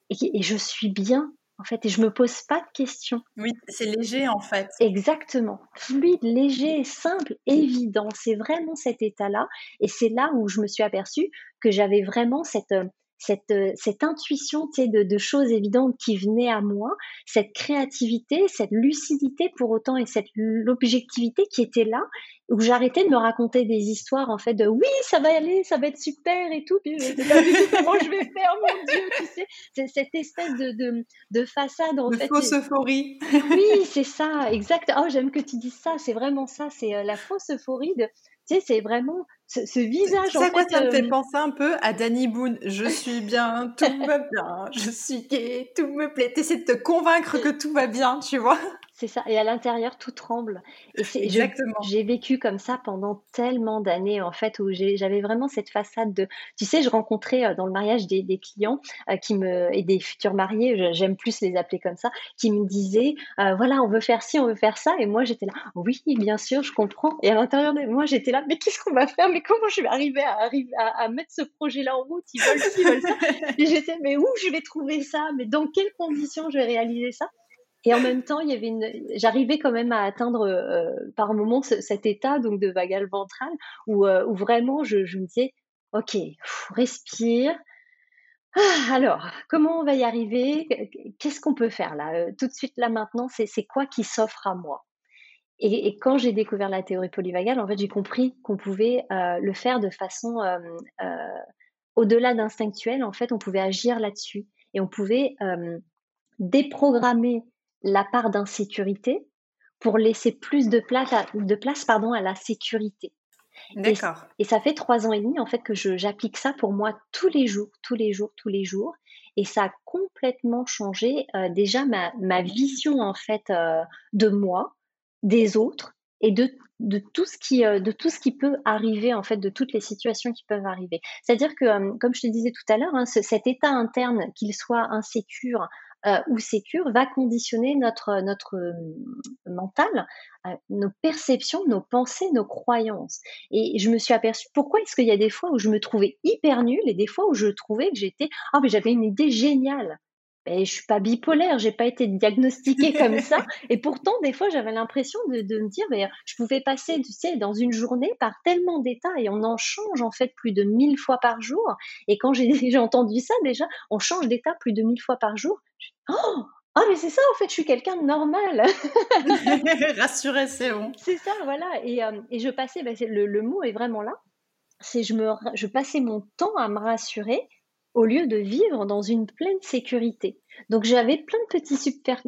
et, je suis bien, en fait, et je me pose pas de questions. Oui, c'est léger, en fait. Exactement. Fluide, léger, simple, évident. C'est vraiment cet état-là. Et c'est là où je me suis aperçue que j'avais vraiment cette, cette, euh, cette intuition de, de choses évidentes qui venaient à moi, cette créativité, cette lucidité pour autant et cette l'objectivité qui était là, où j'arrêtais de me raconter des histoires en fait de oui ça va aller, ça va être super et tout, puis je du tout comment je vais faire, mon Dieu, tu sais, c'est cette espèce de, de, de façade en de fait. fausse euphorie. oui, c'est ça, exact. Oh j'aime que tu dises ça, c'est vraiment ça, c'est euh, la fausse euphorie de tu sais, c'est vraiment ce, visage. en quoi ça me fait euh, penser un peu à Danny Boone. Je suis bien, tout va bien, je suis gay, tout me plaît. T'essaies de te convaincre que tout va bien, tu vois. C'est ça. Et à l'intérieur, tout tremble. Et Exactement. J'ai vécu comme ça pendant tellement d'années, en fait, où j'avais vraiment cette façade de. Tu sais, je rencontrais euh, dans le mariage des, clients euh, qui me, et des futurs mariés, j'aime plus les appeler comme ça, qui me disaient euh, voilà, on veut faire ci, on veut faire ça. Et moi, j'étais là oui, bien sûr, je comprends. Et à l'intérieur de moi, j'étais là mais qu'est-ce qu'on va faire? Mais comment je vais arriver à, arriver à, mettre ce projet-là en route? Ils veulent ci, ils veulent ça. Et j'étais mais où je vais trouver ça? Mais dans quelles conditions je vais réaliser ça? Et en même temps, il y avait une, j'arrivais quand même à atteindre euh, par moments cet état donc de vagal ventral où, euh, où vraiment je, je, me disais, ok, respire. Ah, alors, comment on va y arriver? Qu'est-ce qu'on peut faire là? Euh, Tout de suite là maintenant, c'est quoi qui s'offre à moi? Et, quand j'ai découvert la théorie polyvagale, en fait, j'ai compris qu'on pouvait le faire de façon au-delà d'instinctuelle. En fait, on pouvait agir là-dessus et on pouvait déprogrammer la part d'insécurité pour laisser plus de place, à, de place pardon, à la sécurité. D'accord. Et, ça fait trois ans et demi en fait que j'applique ça pour moi tous les jours, tous les jours, tous les jours. Et ça a complètement changé euh, déjà ma, ma, vision en fait euh, de moi, des autres et de, de tout ce qui euh, de tout ce qui peut arriver en fait de toutes les situations qui peuvent arriver. C'est-à-dire que comme je te disais tout à l'heure, hein, cet état interne qu'il soit insécure, euh, ou sécure va conditionner notre, notre euh, mental, euh, nos perceptions, nos pensées, nos croyances. Et je me suis aperçue, pourquoi est-ce qu'il y a des fois où je me trouvais hyper nulle et des fois où je trouvais que j'étais, ah, mais j'avais une idée géniale. Ben, je suis pas bipolaire, j'ai pas été diagnostiquée comme ça. Et pourtant, des fois, j'avais l'impression de, de, me dire, mais je pouvais passer, tu sais, dans une journée par tellement d'états et on en change en fait plus de mille fois par jour. Et quand j'ai entendu ça déjà, on change d'état plus de mille fois par jour. Oh ah, mais c'est ça, en fait, je suis quelqu'un de normal. Rassuré, c'est bon. C'est ça, voilà. Et, euh, et je passais, ben, le, le, mot est vraiment là. C'est je me, je passais mon temps à me rassurer au lieu de vivre dans une pleine sécurité. Donc j'avais plein de petits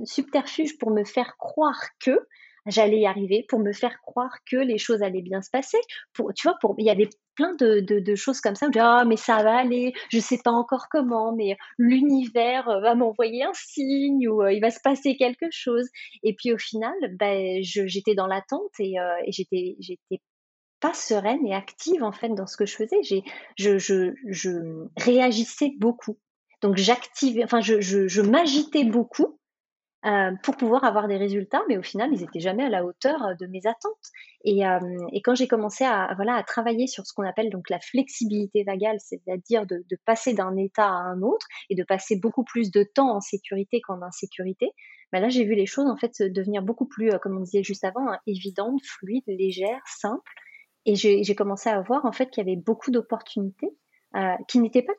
subterfuges pour me faire croire que, j'allais y arriver, pour me faire croire que les choses allaient bien se passer. Tu vois, il y avait plein de, choses comme ça. Je ah, mais ça va aller, je sais pas encore comment, mais l'univers va m'envoyer un signe ou euh, il va se passer quelque chose. Et puis au final, ben, j'étais dans l'attente et, euh, et j'étais pas sereine et active en fait dans ce que je faisais. J'ai, je, je, je réagissais beaucoup. Donc j'activais, enfin je, je, m'agitais beaucoup euh, pour pouvoir avoir des résultats, mais au final, ils n'étaient jamais à la hauteur euh, de mes attentes. Et, euh, et quand j'ai commencé à, voilà, à travailler sur ce qu'on appelle donc la flexibilité vagale, c'est-à-dire de, de, passer d'un état à un autre et de passer beaucoup plus de temps en sécurité qu'en insécurité, ben là, j'ai vu les choses en fait devenir beaucoup plus, comme on disait juste avant, hein, évidentes, fluides, légères, simples. Et j'ai commencé à voir en fait qu'il y avait beaucoup d'opportunités euh, qui n'étaient pas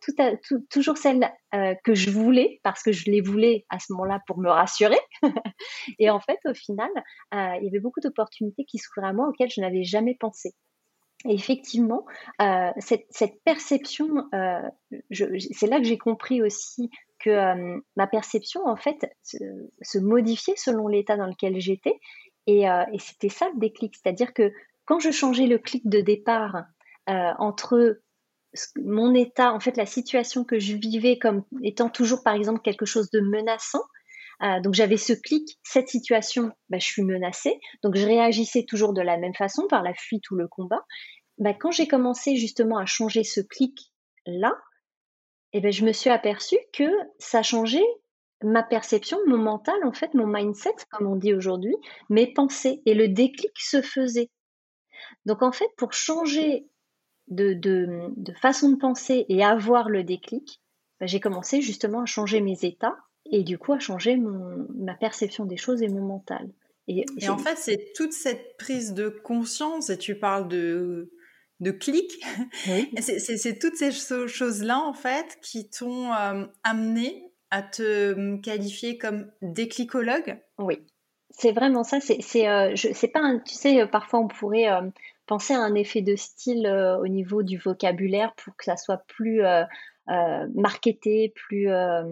toujours celles euh, que je voulais, parce que je les voulais à ce moment-là pour me rassurer. et en fait, au final, euh, il y avait beaucoup d'opportunités qui s'ouvraient à moi auxquelles je n'avais jamais pensé. Et effectivement, cette, perception, c'est là que j'ai compris aussi que ma perception, en fait, se, se modifiait selon l'état dans lequel j'étais. Et, et c'était ça le déclic. C'est-à-dire que quand je changeais le clic de départ entre mon état, en fait, la situation que je vivais comme étant toujours, par exemple, quelque chose de menaçant. Euh, donc j'avais ce clic, cette situation, bah, je suis menacée. Donc je réagissais toujours de la même façon par la fuite ou le combat. Bah, quand j'ai commencé justement à changer ce clic là, eh ben, je me suis aperçue que ça changeait ma perception, mon mental, en fait, mon mindset, comme on dit aujourd'hui, mes pensées. Et le déclic se faisait. Donc en fait, pour changer de, de, façon de penser et avoir le déclic, bah, j'ai commencé justement à changer mes états et du coup à changer mon, ma perception des choses et mon mental. Et, en fait, c'est toute cette prise de conscience, et tu parles de, de clic, c'est toutes ces choses-là, en fait, qui t'ont euh, amené à te qualifier comme déclicologue? Oui, c'est vraiment ça. C'est euh, pas un, tu sais, parfois on pourrait euh, penser à un effet de style euh, au niveau du vocabulaire pour que ça soit plus euh, euh marketé, plus, euh,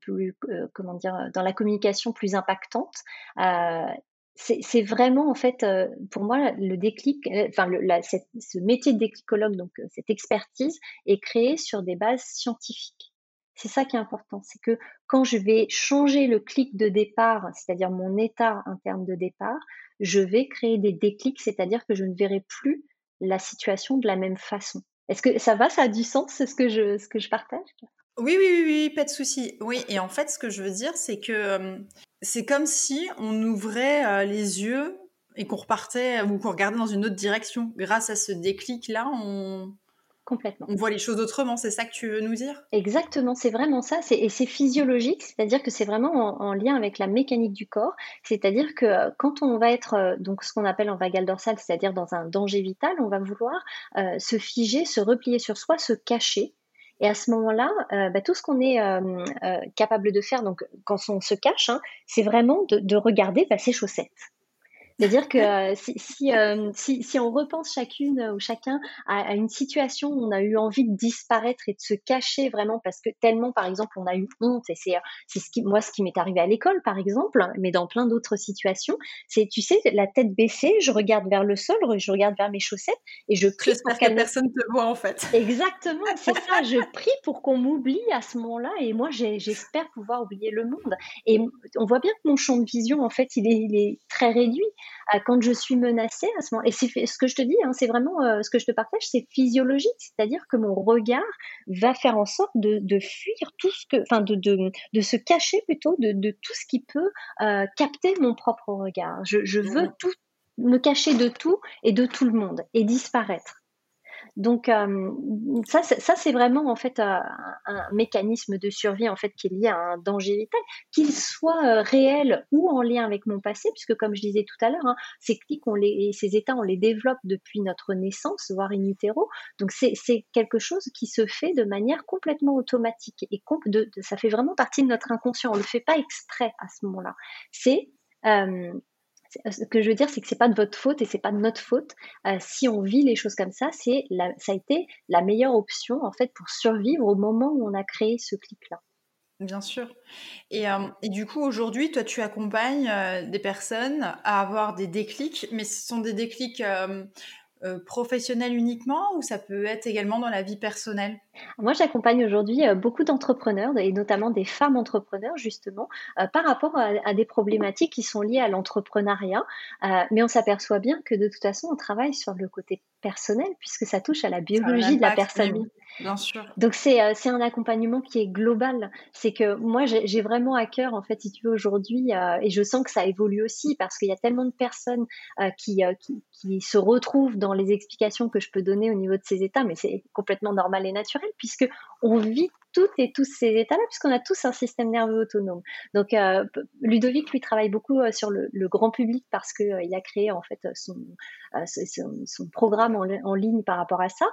plus comment dire, dans la communication plus impactante. c'est vraiment en fait pour moi le déclic, enfin ce métier de déclicologue, donc cette expertise est créée sur des bases scientifiques. C'est ça qui est important, c'est que quand je vais changer le clic de départ, c'est-à-dire mon état interne de départ, je vais créer des déclics, c'est-à-dire que je ne verrai plus la situation de la même façon. Est-ce que ça va, ça a du sens, ce que je, ce que je partage? Oui, oui, oui, pas de souci. Oui, et en fait, ce que je veux dire, c'est que euh, c'est comme si on ouvrait euh, les yeux et qu'on repartait ou qu'on regardait dans une autre direction. Grâce à ce déclic-là, on, Complètement. On voit les choses autrement, c'est ça que tu veux nous dire? Exactement, c'est vraiment ça. Et c'est physiologique, c'est-à-dire que c'est vraiment en, lien avec la mécanique du corps. C'est-à-dire que euh, quand on va être, euh, donc ce qu'on appelle en vagal dorsal, c'est-à-dire dans un danger vital, on va vouloir euh, se figer, se replier sur soi, se cacher. Et à ce moment-là, bah, tout ce qu'on est capable de faire, donc quand on se cache, hein, c'est vraiment de, regarder bah, ses chaussettes. C'est-à-dire que euh, si, euh, si, si, on repense chacune ou chacun à, une situation où on a eu envie de disparaître et de se cacher vraiment parce que tellement, par exemple, on a eu honte, et c'est ce qui, moi ce qui m'est arrivé à l'école, par exemple, mais dans plein d'autres situations, c'est, tu sais, la tête baissée, je regarde vers le sol, je regarde vers mes chaussettes et je prie pour que personne te voit en fait. Exactement, c'est ça, je prie pour qu'on m'oublie à ce moment-là et moi j'espère pouvoir oublier le monde. Et on voit bien que mon champ de vision, en fait, il est, il est très réduit quand je suis menacée à ce moment. Et c'est ce que je te dis, hein, c'est vraiment euh, ce que je te partage, c'est physiologique, c'est-à-dire que mon regard va faire en sorte de, de fuir tout ce que, enfin, de, de, de, se cacher plutôt de, de tout ce qui peut euh, capter mon propre regard. Je, je veux tout me cacher de tout et de tout le monde et disparaître. Donc euh, ça, ça c'est vraiment en fait un, mécanisme de survie en fait qui est lié à un danger vital, qu'il soit euh, réel ou en lien avec mon passé, puisque comme je disais tout à l'heure, hein, ces clics, ces états, on les développe depuis notre naissance, voire in utero. Donc c'est quelque chose qui se fait de manière complètement automatique et ça fait vraiment partie de notre inconscient. On le fait pas exprès à ce moment-là. C'est euh, ce que je veux dire, c'est que c'est pas de votre faute et c'est pas de notre faute. Euh, si on vit les choses comme ça, c'est ça a été la meilleure option en fait pour survivre au moment où on a créé ce clic-là. Bien sûr. Et, et du coup, aujourd'hui, toi, tu accompagnes des personnes à avoir des déclics, mais ce sont des déclics euh, professionnel uniquement ou ça peut être également dans la vie personnelle? Moi, j'accompagne aujourd'hui euh, beaucoup d'entrepreneurs et notamment des femmes entrepreneurs justement euh, par rapport à, des problématiques qui sont liées à l'entrepreneuriat. mais on s'aperçoit bien que de toute façon, on travaille sur le côté personnel puisque ça touche à la biologie de la personne. Bien sûr. Donc c'est euh, c'est un accompagnement qui est global. C'est que moi j'ai vraiment à cœur en fait si tu veux aujourd'hui euh, et je sens que ça évolue aussi parce qu'il y a tellement de personnes euh, qui, qui, qui se retrouvent dans les explications que je peux donner au niveau de ces états, mais c'est complètement normal et naturel puisque on vit toutes et tous ces états-là, puisqu'on a tous un système nerveux autonome. Donc, euh, Ludovic, lui, travaille beaucoup euh, sur le, grand public parce qu'il euh, a créé, en fait, son, programme en, ligne par rapport à ça.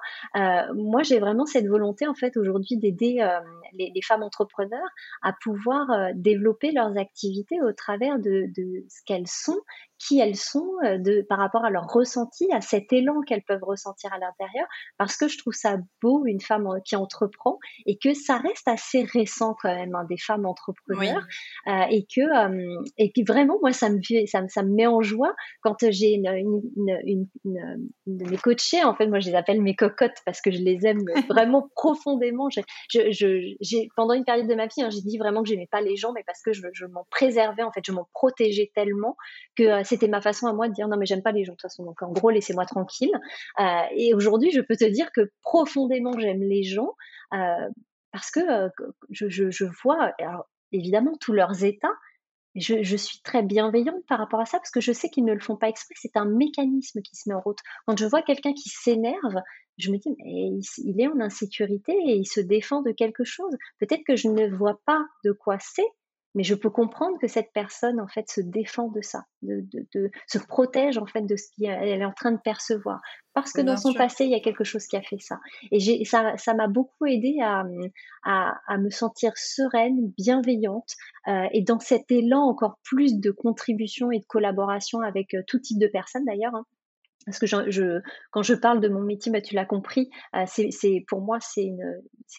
moi, j'ai vraiment cette volonté, en fait, aujourd'hui, d'aider les, femmes entrepreneurs à pouvoir développer leurs activités au travers de ce qu'elles sont qui elles sont euh, de, par rapport à leur ressenti, à cet élan qu'elles peuvent ressentir à l'intérieur, parce que je trouve ça beau, une femme qui entreprend, et que ça reste assez récent quand même, hein, des femmes entrepreneurs, euh, et, que, euh, et que vraiment, moi, ça me, ça, ça me met en joie quand j'ai une, une, une, une, de mes coachés, en fait, moi, je les appelle mes cocottes, parce que je les aime vraiment profondément. Je, je, pendant une période de ma vie, hein, j'ai dit vraiment que j'aimais pas les gens, mais parce que je, je m'en préservais, en fait, je m'en protégeais tellement que c'était ma façon à moi de dire non mais j'aime pas les gens de toute façon donc en gros laissez-moi tranquille euh, et aujourd'hui je peux te dire que profondément j'aime les gens euh, parce que euh, je, vois évidemment tous leurs états je, suis très bienveillante par rapport à ça parce que je sais qu'ils ne le font pas exprès. C'est un mécanisme qui se met en route. Quand je vois quelqu'un qui s'énerve, je me dis, mais il, est en insécurité et il se défend de quelque chose. Peut-être que je ne vois pas de quoi c'est, mais je peux comprendre que cette personne en fait se défend de ça, de, se protège en fait de ce qu'elle est en train de percevoir, parce que dans son passé il y a quelque chose qui a fait ça. Et ça, ça m'a beaucoup aidé à, à, me sentir sereine, bienveillante, euh, et dans cet élan encore plus de contribution et de collaboration avec euh, tout type de personnes d'ailleurs. Hein parce que je, quand je parle de mon métier, bah, tu l'as compris, euh, c'est, pour moi, c'est,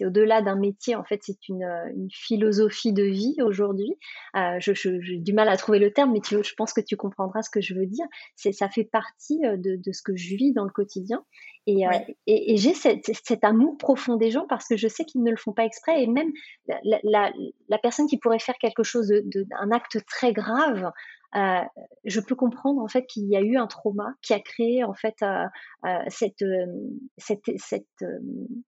au-delà d'un métier, en fait, c'est une, philosophie de vie aujourd'hui. Euh, j'ai du mal à trouver le terme, mais tu, je pense que tu comprendras ce que je veux dire. C'est, ça fait partie euh, de, ce que je vis dans le quotidien. Et, et, j'ai cet amour profond des gens parce que je sais qu'ils ne le font pas exprès. Et même la, la, personne qui pourrait faire quelque chose, de, un acte très grave, euh, je peux comprendre en fait qu'il y a eu un trauma qui a créé en fait euh, euh, cette, cette, cette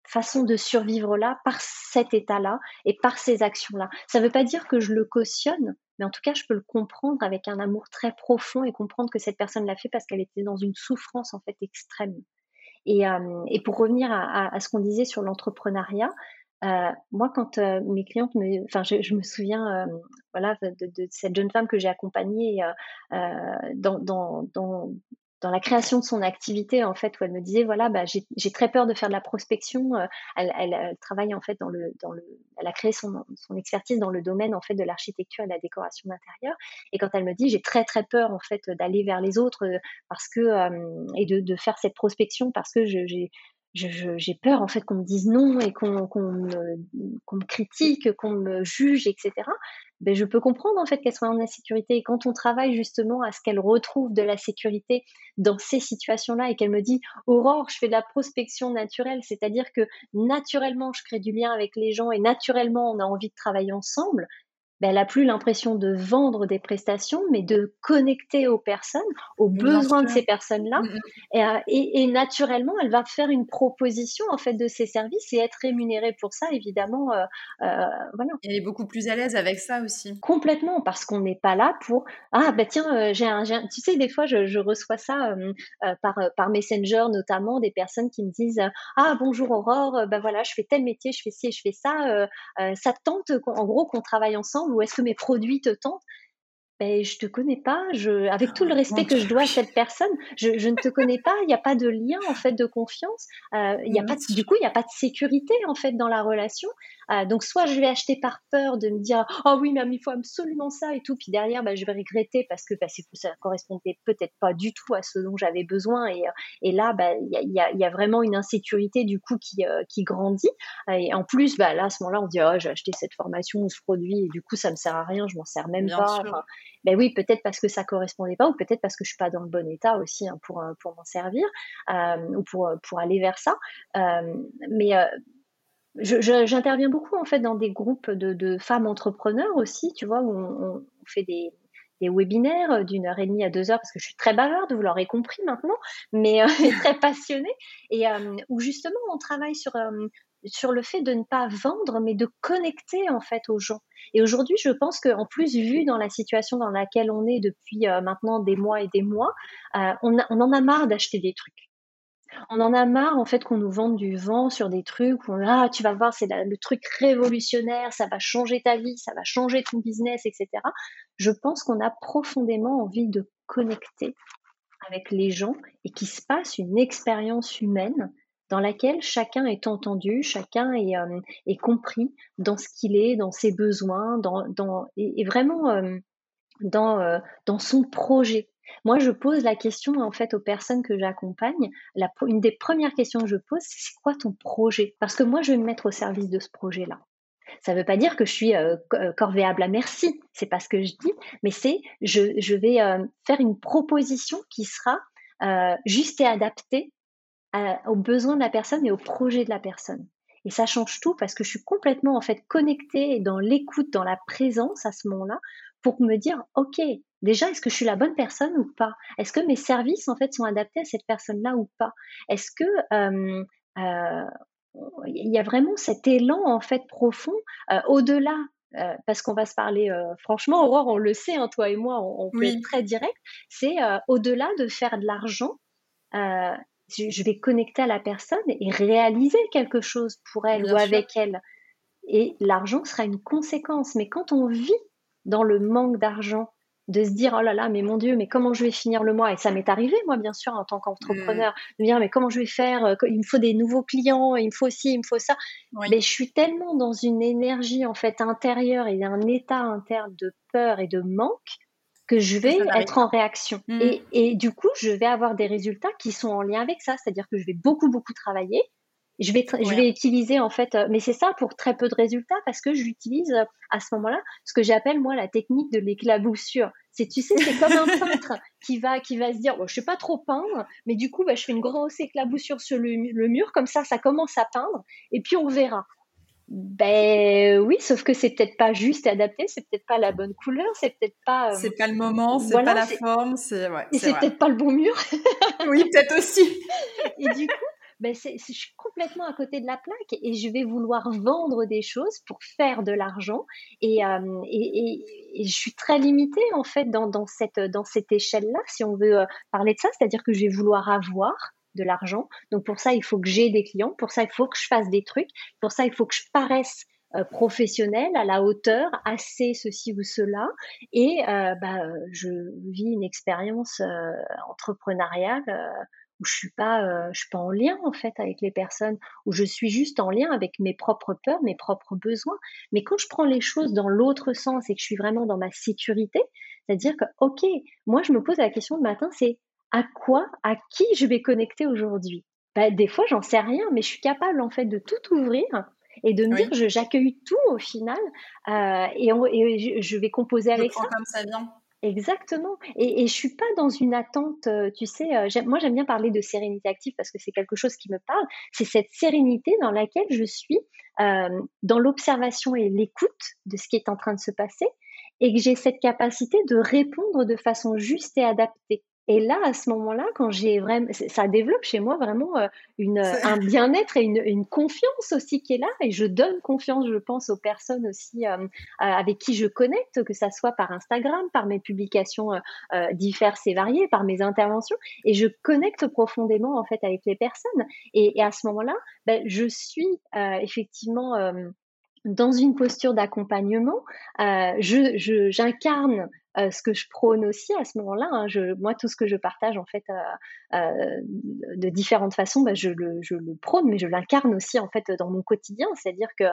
façon de survivre là par cet état-là et par ces actions-là. Ça ne veut pas dire que je le cautionne, mais en tout cas je peux le comprendre avec un amour très profond et comprendre que cette personne l'a fait parce qu'elle était dans une souffrance en fait extrême. Et, et pour revenir à ce qu'on disait sur l'entrepreneuriat, euh, moi, quand euh, mes clientes me, enfin, je, me souviens, euh, voilà, de, cette jeune femme que j'ai accompagnée dans, la création de son activité, en fait, où elle me disait, voilà, bah, j'ai très peur de faire de la prospection. Elle, travaille en fait dans le, elle a créé son, son expertise dans le domaine en fait de l'architecture et de la décoration d'intérieur. Et quand elle me dit, j'ai très très peur en fait d'aller vers les autres parce que et de, de faire cette prospection parce que j'ai j'ai peur en fait qu'on me dise non et qu'on me, critique, qu'on me juge, etc. Ben, je peux comprendre en fait qu'elle soit en insécurité. Et quand on travaille justement à ce qu'elle retrouve de la sécurité dans ces situations-là et qu'elle me dit Aurore, je fais de la prospection naturelle, c'est-à-dire que naturellement je crée du lien avec les gens et naturellement on a envie de travailler ensemble, ben, elle n'a plus l'impression de vendre des prestations, mais de connecter aux personnes, aux besoins de ces personnes-là. Mm, mm. Euh, et, naturellement, elle va faire une proposition en fait de ses services et être rémunérée pour ça, évidemment. Euh, euh, voilà. Elle est beaucoup plus à l'aise avec ça aussi. Complètement, parce qu'on n'est pas là pour ah ben tiens, j'ai un, tu sais des fois je, reçois ça par par Messenger notamment des personnes qui me disent ah bonjour Aurore, ben voilà je fais tel métier, je fais ci et je fais ça, ça tente en gros qu'on travaille ensemble ou est-ce que mes produits te tentent? Ben, je te connais pas, je, avec tout le respect que je dois à cette personne, je, je ne te connais pas, il n'y a pas de lien en fait de confiance, euh, y a pas du coup il n'y a pas de sécurité en fait dans la relation. Euh, donc soit je vais acheter par peur de me dire oh oui mais il faut absolument ça et tout, puis derrière ben, je vais regretter parce que ben, ça correspondait peut-être pas du tout à ce dont j'avais besoin et, euh, et là ben, il y, a, y, a, vraiment une insécurité du coup qui, euh, qui grandit. Et en plus ben, là à ce moment-là on dit oh j'ai acheté cette formation ou ce produit et du coup ça me sert à rien, je m'en sers même pas ben oui, peut-être parce que ça correspondait pas, ou peut-être parce que je suis pas dans le bon état aussi hein, pour euh, pour m'en servir euh, ou pour euh, pour aller vers ça. Mais euh, j'interviens beaucoup en fait dans des groupes de, de, femmes entrepreneurs aussi, tu vois, où on, fait des, des webinaires d'une heure et demie à deux heures parce que je suis très bavarde, vous l'aurez compris maintenant, mais très passionnée et où justement on travaille sur sur le fait de ne pas vendre, mais de connecter en fait aux gens. Et aujourd'hui, je pense qu'en plus, vu dans la situation dans laquelle on est depuis euh, maintenant des mois et des mois, euh, on, en a marre d'acheter des trucs. On en a marre en fait qu'on nous vende du vent sur des trucs où ah tu vas voir c'est le truc révolutionnaire, ça va changer ta vie, ça va changer ton business, etc. Je pense qu'on a profondément envie de connecter avec les gens et qu'il se passe une expérience humaine dans laquelle chacun est entendu, chacun est, euh, est compris dans ce qu'il est, dans ses besoins, dans, et, vraiment euh, dans, euh, dans son projet. Moi, je pose la question en fait aux personnes que j'accompagne. Une des premières questions que je pose, c'est quoi ton projet? Parce que moi, je vais me mettre au service de ce projet-là. Ça ne veut pas dire que je suis corvéable à merci, c'est pas ce que je dis, mais c'est je, je vais faire une proposition qui sera juste et adaptée aux besoins de la personne et au projet de la personne. Et ça change tout parce que je suis complètement en fait connectée dans l'écoute, dans la présence à ce moment-là pour me dire, OK, déjà, est-ce que je suis la bonne personne ou pas? Est-ce que mes services en fait sont adaptés à cette personne-là ou pas? Est-ce que euh, euh, il y a vraiment cet élan en fait profond euh, au-delà euh, parce qu'on va se parler euh, franchement, Aurore, on le sait, hein, toi et moi, on, on peut être très direct. C'est au-delà de faire de l'argent, je, vais connecter à la personne et réaliser quelque chose pour elle ou avec elle. Et l'argent sera une conséquence. Mais quand on vit dans le manque d'argent, de se dire oh là là mais mon dieu mais comment je vais finir le mois? Et ça m'est arrivé moi bien sûr en tant qu'entrepreneur mmh. de me dire mais comment je vais faire? Euh, il me faut des nouveaux clients il me faut ci il me faut ça mais je suis tellement dans une énergie en fait intérieure et un état interne de peur et de manque que je vais être en réaction. Mmh. Et, et, du coup, je vais avoir des résultats qui sont en lien avec ça. C'est-à-dire que je vais beaucoup, beaucoup travailler. Je vais, je vais utiliser, en fait, euh, mais c'est ça pour très peu de résultats parce que j'utilise euh, à ce moment-là ce que j'appelle, moi, la technique de l'éclaboussure. C'est, tu sais, c'est comme un peintre qui va, qui va se dire, bon, je sais pas trop peindre, mais du coup, bah, je fais une grosse éclaboussure sur le, le mur, comme ça, ça commence à peindre, et puis on verra. Ben oui, sauf que c'est peut-être pas juste et adapté, c'est peut-être pas la bonne couleur, c'est peut-être pas. Euh, c'est pas le moment, c'est pas la forme, c'est. Ouais, et c'est peut-être pas le bon mur. oui, peut-être aussi. et du coup, ben je suis complètement à côté de la plaque et je vais vouloir vendre des choses pour faire de l'argent et, euh, et, et, je suis très limitée en fait dans, dans cette dans cette échelle-là, si on veut euh, parler de ça, c'est-à-dire que je vais vouloir avoir de l'argent. Donc pour ça, il faut que j'ai des clients. Pour ça, il faut que je fasse des trucs. Pour ça, il faut que je paraisse euh, professionnelle, à la hauteur, assez ceci ou cela. Et euh, bah, je vis une expérience euh, entrepreneuriale euh, où je suis pas, je suis pas en lien en fait avec les personnes, où je suis juste en lien avec mes propres peurs, mes propres besoins. Mais quand je prends les choses dans l'autre sens et que je suis vraiment dans ma sécurité, c'est-à-dire que ok, moi je me pose la question le matin, c'est à quoi, à qui je vais connecter aujourd'hui? Bah, Des fois, j'en sais rien, mais je suis capable en fait de tout ouvrir et de me dire dire j'accueille tout au final euh, et, et, je vais composer avec ça. comme ça vient. Exactement. Et, et je suis pas dans une attente, euh, tu sais, euh, moi j'aime bien parler de sérénité active parce que c'est quelque chose qui me parle. C'est cette sérénité dans laquelle je suis euh, dans l'observation et l'écoute de ce qui est en train de se passer et que j'ai cette capacité de répondre de façon juste et adaptée. Et là, à ce moment-là, quand j'ai vraiment, ça développe chez moi vraiment euh, une, un bien-être et une, une, confiance aussi qui est là. Et je donne confiance, je pense, aux personnes aussi euh, avec qui je connecte, que ça soit par Instagram, par mes publications euh, diverses et variées, par mes interventions. Et je connecte profondément en fait avec les personnes. Et, et à ce moment-là, ben, je suis effectivement dans une posture d'accompagnement, euh, je, j'incarne euh, ce que je prône aussi à ce moment-là. Hein. Moi, tout ce que je partage en fait euh, euh de différentes façons, bah, je, le, je, le, prône, mais je l'incarne aussi en fait dans mon quotidien. C'est-à-dire que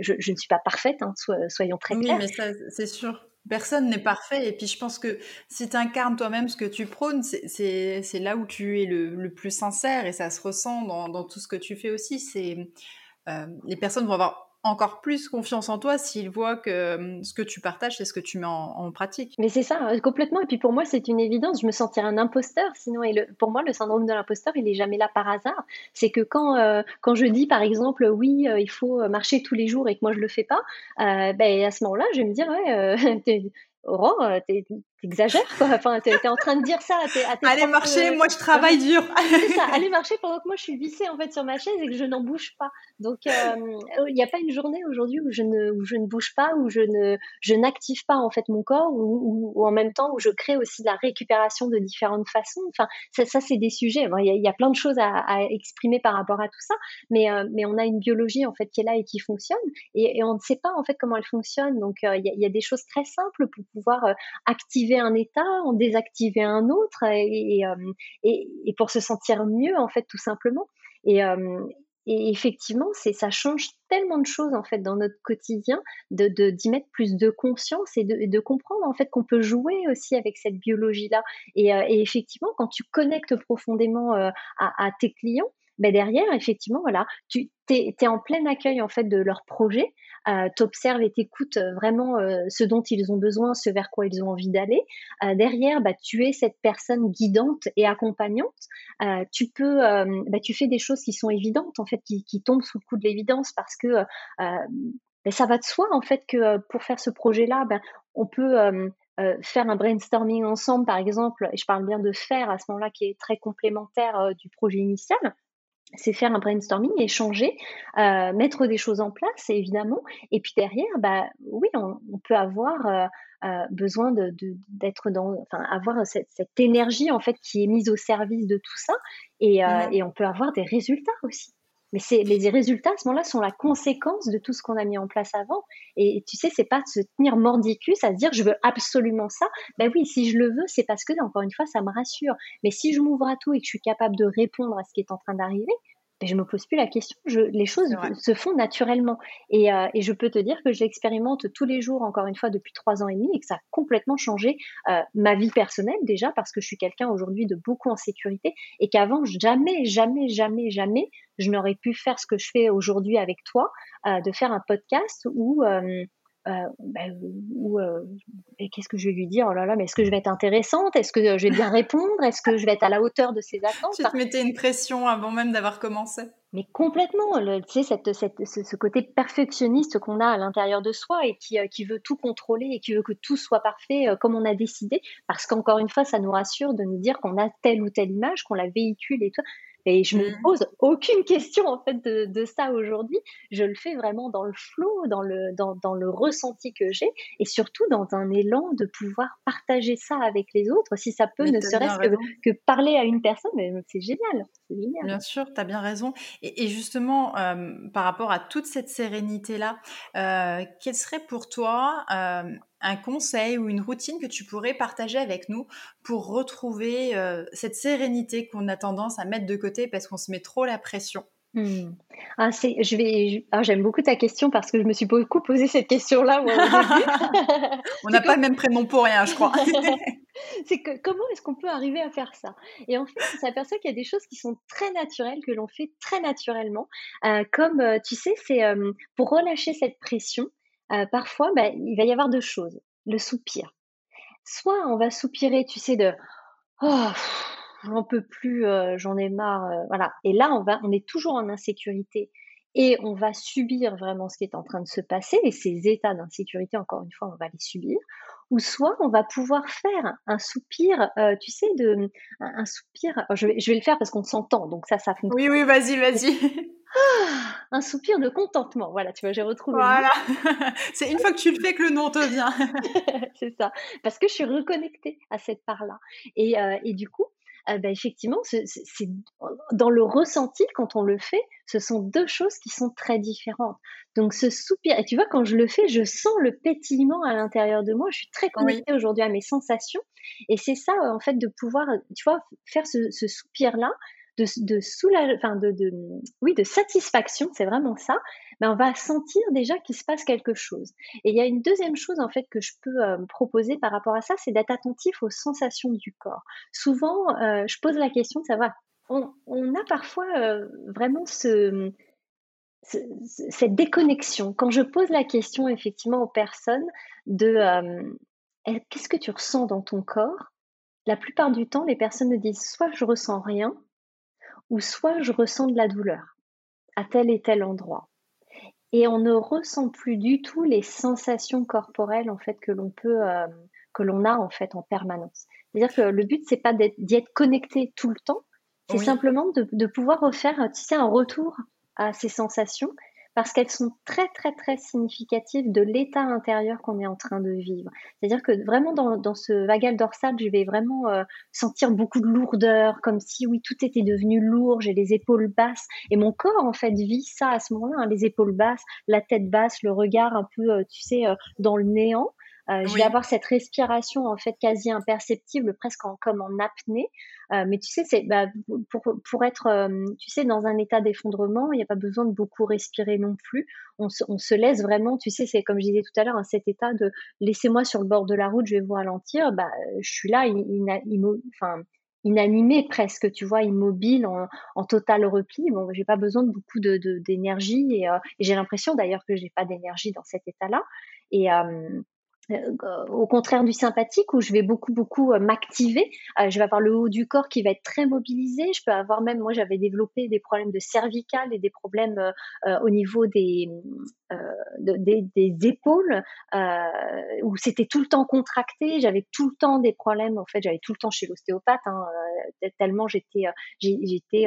je, ne suis pas parfaite, hein, soyons très clairs. Oui, mais ça, c'est sûr. Personne n'est parfait. Et puis, je pense que si tu incarnes toi-même ce que tu prônes, c'est là où tu es le, le, plus sincère et ça se ressent dans, dans tout ce que tu fais aussi. C'est les personnes vont avoir encore plus confiance en toi s'ils voient que hum, ce que tu partages, c'est ce que tu mets en, pratique. Mais c'est ça, hein, complètement. Et puis pour moi, c'est une évidence. Je me sentirais un imposteur. Sinon, et pour moi, le syndrome de l'imposteur, il n'est jamais là par hasard. C'est que quand, euh, quand je dis, par exemple, oui, euh, il faut marcher tous les jours et que moi, je le fais pas, euh, ben, à ce moment-là, je vais me dire, ouais, Aurore, t'exagères quoi. Enfin, t'es es en train de dire ça à tes, à Allez marcher, moi je travaille dur. c'est ça, allez marcher pendant que moi je suis vissée en fait sur ma chaise et que je n'en bouge pas. Donc euh, il n'y a pas une journée aujourd'hui où je ne où je ne bouge pas, où je ne je n'active pas en fait mon corps, ou, en même temps où je crée aussi de la récupération de différentes façons. Enfin, ça, ça c'est des sujets. Il y, y, a plein de choses à, à, exprimer par rapport à tout ça, mais euh, mais on a une biologie en fait qui est là et qui fonctionne, et, et on ne sait pas en fait comment elle fonctionne. Donc euh, il y, y, a des choses très simples pour pouvoir activer un état, en désactiver un autre, et, euh, et, et, pour se sentir mieux en fait tout simplement. Et, euh, et effectivement, c'est ça change tellement de choses en fait dans notre quotidien, de d'y mettre plus de conscience et de, de comprendre en fait qu'on peut jouer aussi avec cette biologie là. Et, euh, et, effectivement, quand tu connectes profondément à, tes clients, derrière, effectivement, voilà, tu es, en plein accueil en fait de leur projet euh, t'observes et t'écoutes euh, vraiment euh, ce dont ils ont besoin, ce vers quoi ils ont envie d'aller. Euh, derrière, bah, tu es cette personne guidante et accompagnante. tu peux, bah, tu fais des choses qui sont évidentes en fait, qui, tombent sous le coup de l'évidence parce que ben, ça va de soi en fait que pour faire ce projet-là, ben, on peut faire un brainstorming ensemble, par exemple, et je parle bien de faire à ce moment-là qui est très complémentaire du projet initial, c'est faire un brainstorming, échanger, euh, mettre des choses en place, évidemment. Et puis derrière, bah oui, on, peut avoir euh, euh, besoin de, d'être dans, enfin, avoir cette, cette, énergie en fait qui est mise au service de tout ça, et, et on peut avoir des résultats aussi. Mais les résultats à ce moment-là sont la conséquence de tout ce qu'on a mis en place avant. Et tu sais, c'est pas de se tenir mordicus à se dire je veux absolument ça. Ben oui, si je le veux, c'est parce que encore une fois, ça me rassure. Mais si je m'ouvre à tout et que je suis capable de répondre à ce qui est en train d'arriver, ben je me pose plus la question. Je, les choses se font naturellement. Et, euh, et, je peux te dire que je l'expérimente tous les jours, encore une fois, depuis trois ans et demi, et que ça a complètement changé euh, ma vie personnelle déjà, parce que je suis quelqu'un aujourd'hui de beaucoup en sécurité, et qu'avant, jamais, jamais, jamais, jamais, je n'aurais pu faire ce que je fais aujourd'hui avec toi, euh, de faire un podcast où euh, euh, ben, ou euh, qu'est-ce que je vais lui dire? Oh là là, mais est-ce que je vais être intéressante? Est-ce que je vais bien répondre? Est-ce que je vais être à la hauteur de ses attentes? Tu te mettais une pression avant même d'avoir commencé. Mais complètement, tu sais, cette, cette, ce, côté perfectionniste qu'on a à l'intérieur de soi et qui, qui veut tout contrôler et qui veut que tout soit parfait comme on a décidé, parce qu'encore une fois, ça nous rassure de nous dire qu'on a telle ou telle image, qu'on la véhicule et tout. Et je me mmh. pose aucune question en fait de, de ça aujourd'hui. Je le fais vraiment dans le flot, dans le, dans, dans le ressenti que j'ai et surtout dans un élan de pouvoir partager ça avec les autres. Si ça peut, ne serait-ce que, que, parler à une personne, c'est génial, génial. Bien sûr, tu as bien raison. Et, et justement, euh, par rapport à toute cette sérénité-là, euh, quelle serait pour toi euh, un conseil ou une routine que tu pourrais partager avec nous pour retrouver euh, cette sérénité qu'on a tendance à mettre de côté parce qu'on se met trop la pression? Hmm. Ah, c'est, je vais, ah, j'aime beaucoup ta question parce que je me suis beaucoup posé cette question-là. On n'a pas le même prénom pour rien, je crois. c'est que comment est-ce qu'on peut arriver à faire ça? Et en fait, on s'aperçoit qu'il y a des choses qui sont très naturelles, que l'on fait très naturellement. Euh, comme, euh, tu sais, c'est pour relâcher cette pression, euh, parfois, bah, il va y avoir deux choses. Le soupir. Soit on va soupirer, tu sais, de oh, j'en peux plus, euh, j'en ai marre, euh, voilà. Et là, on va, on est toujours en insécurité et on va subir vraiment ce qui est en train de se passer et ces états d'insécurité, encore une fois, on va les subir. Ou soit on va pouvoir faire un soupir, tu sais, de un, soupir. je, vais, je vais le faire parce qu'on s'entend, donc ça, ça fonctionne. Oui, oui, vas-y, vas-y. Ah, un soupir de contentement. Voilà, tu vois, j'ai retrouvé. Voilà. c'est une fois que tu le fais que le nom te vient. c'est ça. Parce que je suis reconnectée à cette part-là. Et, euh, et du coup, euh, bah, effectivement, c'est dans le ressenti quand on le fait, ce sont deux choses qui sont très différentes. Donc ce soupir, et tu vois, quand je le fais, je sens le pétillement à l'intérieur de moi. Je suis très connectée aujourd'hui à mes sensations, et c'est ça en fait de pouvoir, tu vois, faire ce, ce soupir là de, de enfin de, de, oui, de satisfaction, c'est vraiment ça, mais on va sentir déjà qu'il se passe quelque chose. Et il y a une deuxième chose en fait que je peux euh, proposer par rapport à ça, c'est d'être attentif aux sensations du corps. Souvent, euh, je pose la question de savoir, on, a parfois euh, vraiment ce, cette déconnexion. Quand je pose la question effectivement aux personnes de qu'est-ce que tu ressens dans ton corps, la plupart du temps, les personnes me disent soit je ressens rien, ou soit je ressens de la douleur à tel et tel endroit. Et on ne ressent plus du tout les sensations corporelles en fait que l'on peut, euh, que l'on a en fait en permanence. C'est-à-dire que le but c'est pas d'y être, connecté tout le temps, c'est simplement de, de, pouvoir refaire, tu sais, un retour à ces sensations parce qu'elles sont très très très significatives de l'état intérieur qu'on est en train de vivre. C'est-à-dire que vraiment dans, dans, ce vagal dorsal, je vais vraiment euh, sentir beaucoup de lourdeur, comme si oui tout était devenu lourd, j'ai les épaules basses et mon corps en fait vit ça à ce moment-là, hein, les épaules basses, la tête basse, le regard un peu, euh, tu sais, euh, dans le néant. Euh, je vais avoir cette respiration en fait quasi imperceptible, presque en, comme en apnée. Euh, mais tu sais, c'est bah, pour, pour être, euh, tu sais, dans un état d'effondrement, il n'y a pas besoin de beaucoup respirer non plus. On se, on se laisse vraiment, tu sais, c'est comme je disais tout à l'heure, hein, cet état de laissez-moi sur le bord de la route, je vais vous ralentir. Bah, je suis là, enfin inanimé presque, tu vois, immobile, en, en total repli. Bon, j'ai pas besoin de beaucoup de d'énergie et, et j'ai l'impression d'ailleurs que j'ai pas d'énergie dans cet état-là. Et, euh, au contraire du sympathique où je vais beaucoup beaucoup euh, m'activer. Euh, je vais avoir le haut du corps qui va être très mobilisé. Je peux avoir même, moi j'avais développé des problèmes de cervical et des problèmes au niveau des, des, des, épaules où c'était tout le temps contracté. J'avais tout le temps des problèmes. En fait, j'avais tout le temps chez l'ostéopathe hein, tellement j'étais j'étais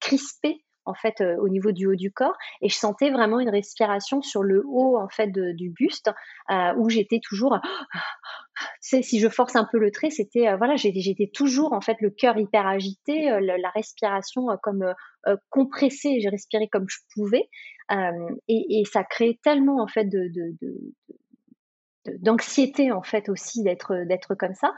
crispée en fait euh, au niveau du haut du corps. Et je sentais vraiment une respiration sur le haut en fait du buste euh, où j'étais toujours tu sais si je force un peu le trait c'était euh, voilà j'étais toujours en fait le cœur hyper agité la, respiration comme compressée. J'ai respiré comme je pouvais. Et, ça crée tellement en fait d'anxiété en fait aussi d'être d'être comme ça.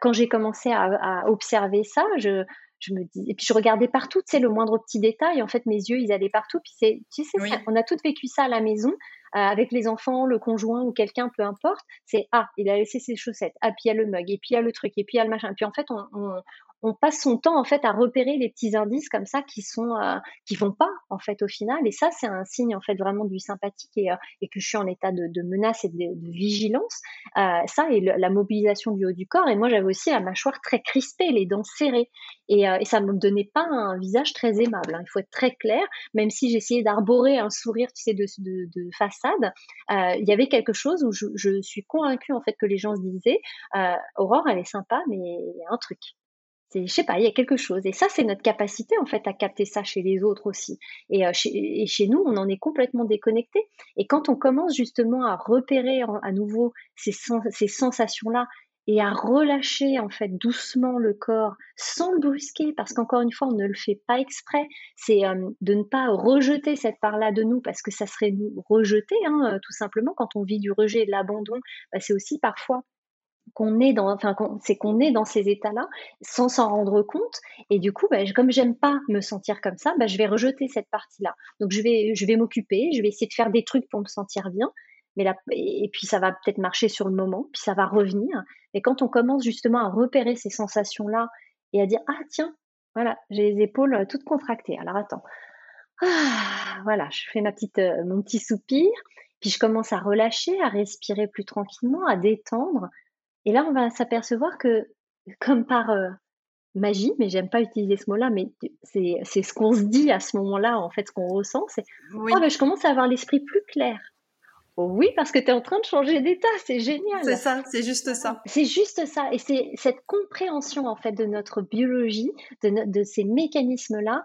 quand j'ai commencé à, à, observer ça, je, je me dis, et puis je regardais partout, tu sais, le moindre petit détail. En fait, mes yeux, ils allaient partout. Puis c'est, tu sais, on a toutes vécu ça à la maison, euh, avec les enfants, le conjoint ou quelqu'un, peu importe. C'est ah, il a laissé ses chaussettes. Ah, puis il y a le mug, et puis il y a le truc, et puis il y a le machin. Puis en fait, on, on passe son temps en fait à repérer les petits indices comme ça qui sont euh, qui vont pas en fait au final. Et ça c'est un signe en fait vraiment du sympathique et, euh, que je suis en état de, menace et de, vigilance. Euh, ça et la mobilisation du haut du corps. Et moi j'avais aussi la mâchoire très crispée les dents serrées. Et, et ça me donnait pas un visage très aimable hein. il faut être très clair. Même si j'essayais d'arborer un sourire tu sais de façade il y avait quelque chose où je, je, suis convaincue en fait que les gens se disaient Aurore elle est sympa mais il y a un truc c'est, je sais pas, il y a quelque chose. Et ça, c'est notre capacité en fait à capter ça chez les autres aussi. Et, euh, chez, et chez, nous, on en est complètement déconnecté. Et quand on commence justement à repérer à nouveau ces, ces sensations-là et à relâcher en fait doucement le corps sans le brusquer, parce qu'encore une fois, on ne le fait pas exprès. C'est euh, de ne pas rejeter cette part-là de nous, parce que ça serait nous rejeter, hein, euh, tout simplement. Quand on vit du rejet et de l'abandon, bah, c'est aussi parfois qu'on est dans, enfin, c'est qu'on est dans ces états-là sans s'en rendre compte. Et du coup, bah, comme j'aime pas me sentir comme ça, bah, je vais rejeter cette partie-là. Donc je vais, je vais m'occuper, je vais essayer de faire des trucs pour me sentir bien. Mais là, et puis ça va peut-être marcher sur le moment, puis ça va revenir. Et quand on commence justement à repérer ces sensations-là et à dire ah tiens, voilà, j'ai les épaules euh, toutes contractées. Alors attends, ah, voilà, je fais ma petite, euh, mon petit soupir, puis je commence à relâcher, à respirer plus tranquillement, à détendre. Et là, on va s'apercevoir que, comme par euh, magie, mais j'aime pas utiliser ce mot-là, mais c'est, ce qu'on se dit à ce moment-là, en fait, ce qu'on ressent, c'est oui. oh, ben, je commence à avoir l'esprit plus clair. Oh oui, parce que tu es en train de changer d'état, c'est génial. C'est ça, c'est juste ça. C'est juste ça. Et c'est cette compréhension, en fait, de notre biologie, de, de ces mécanismes-là,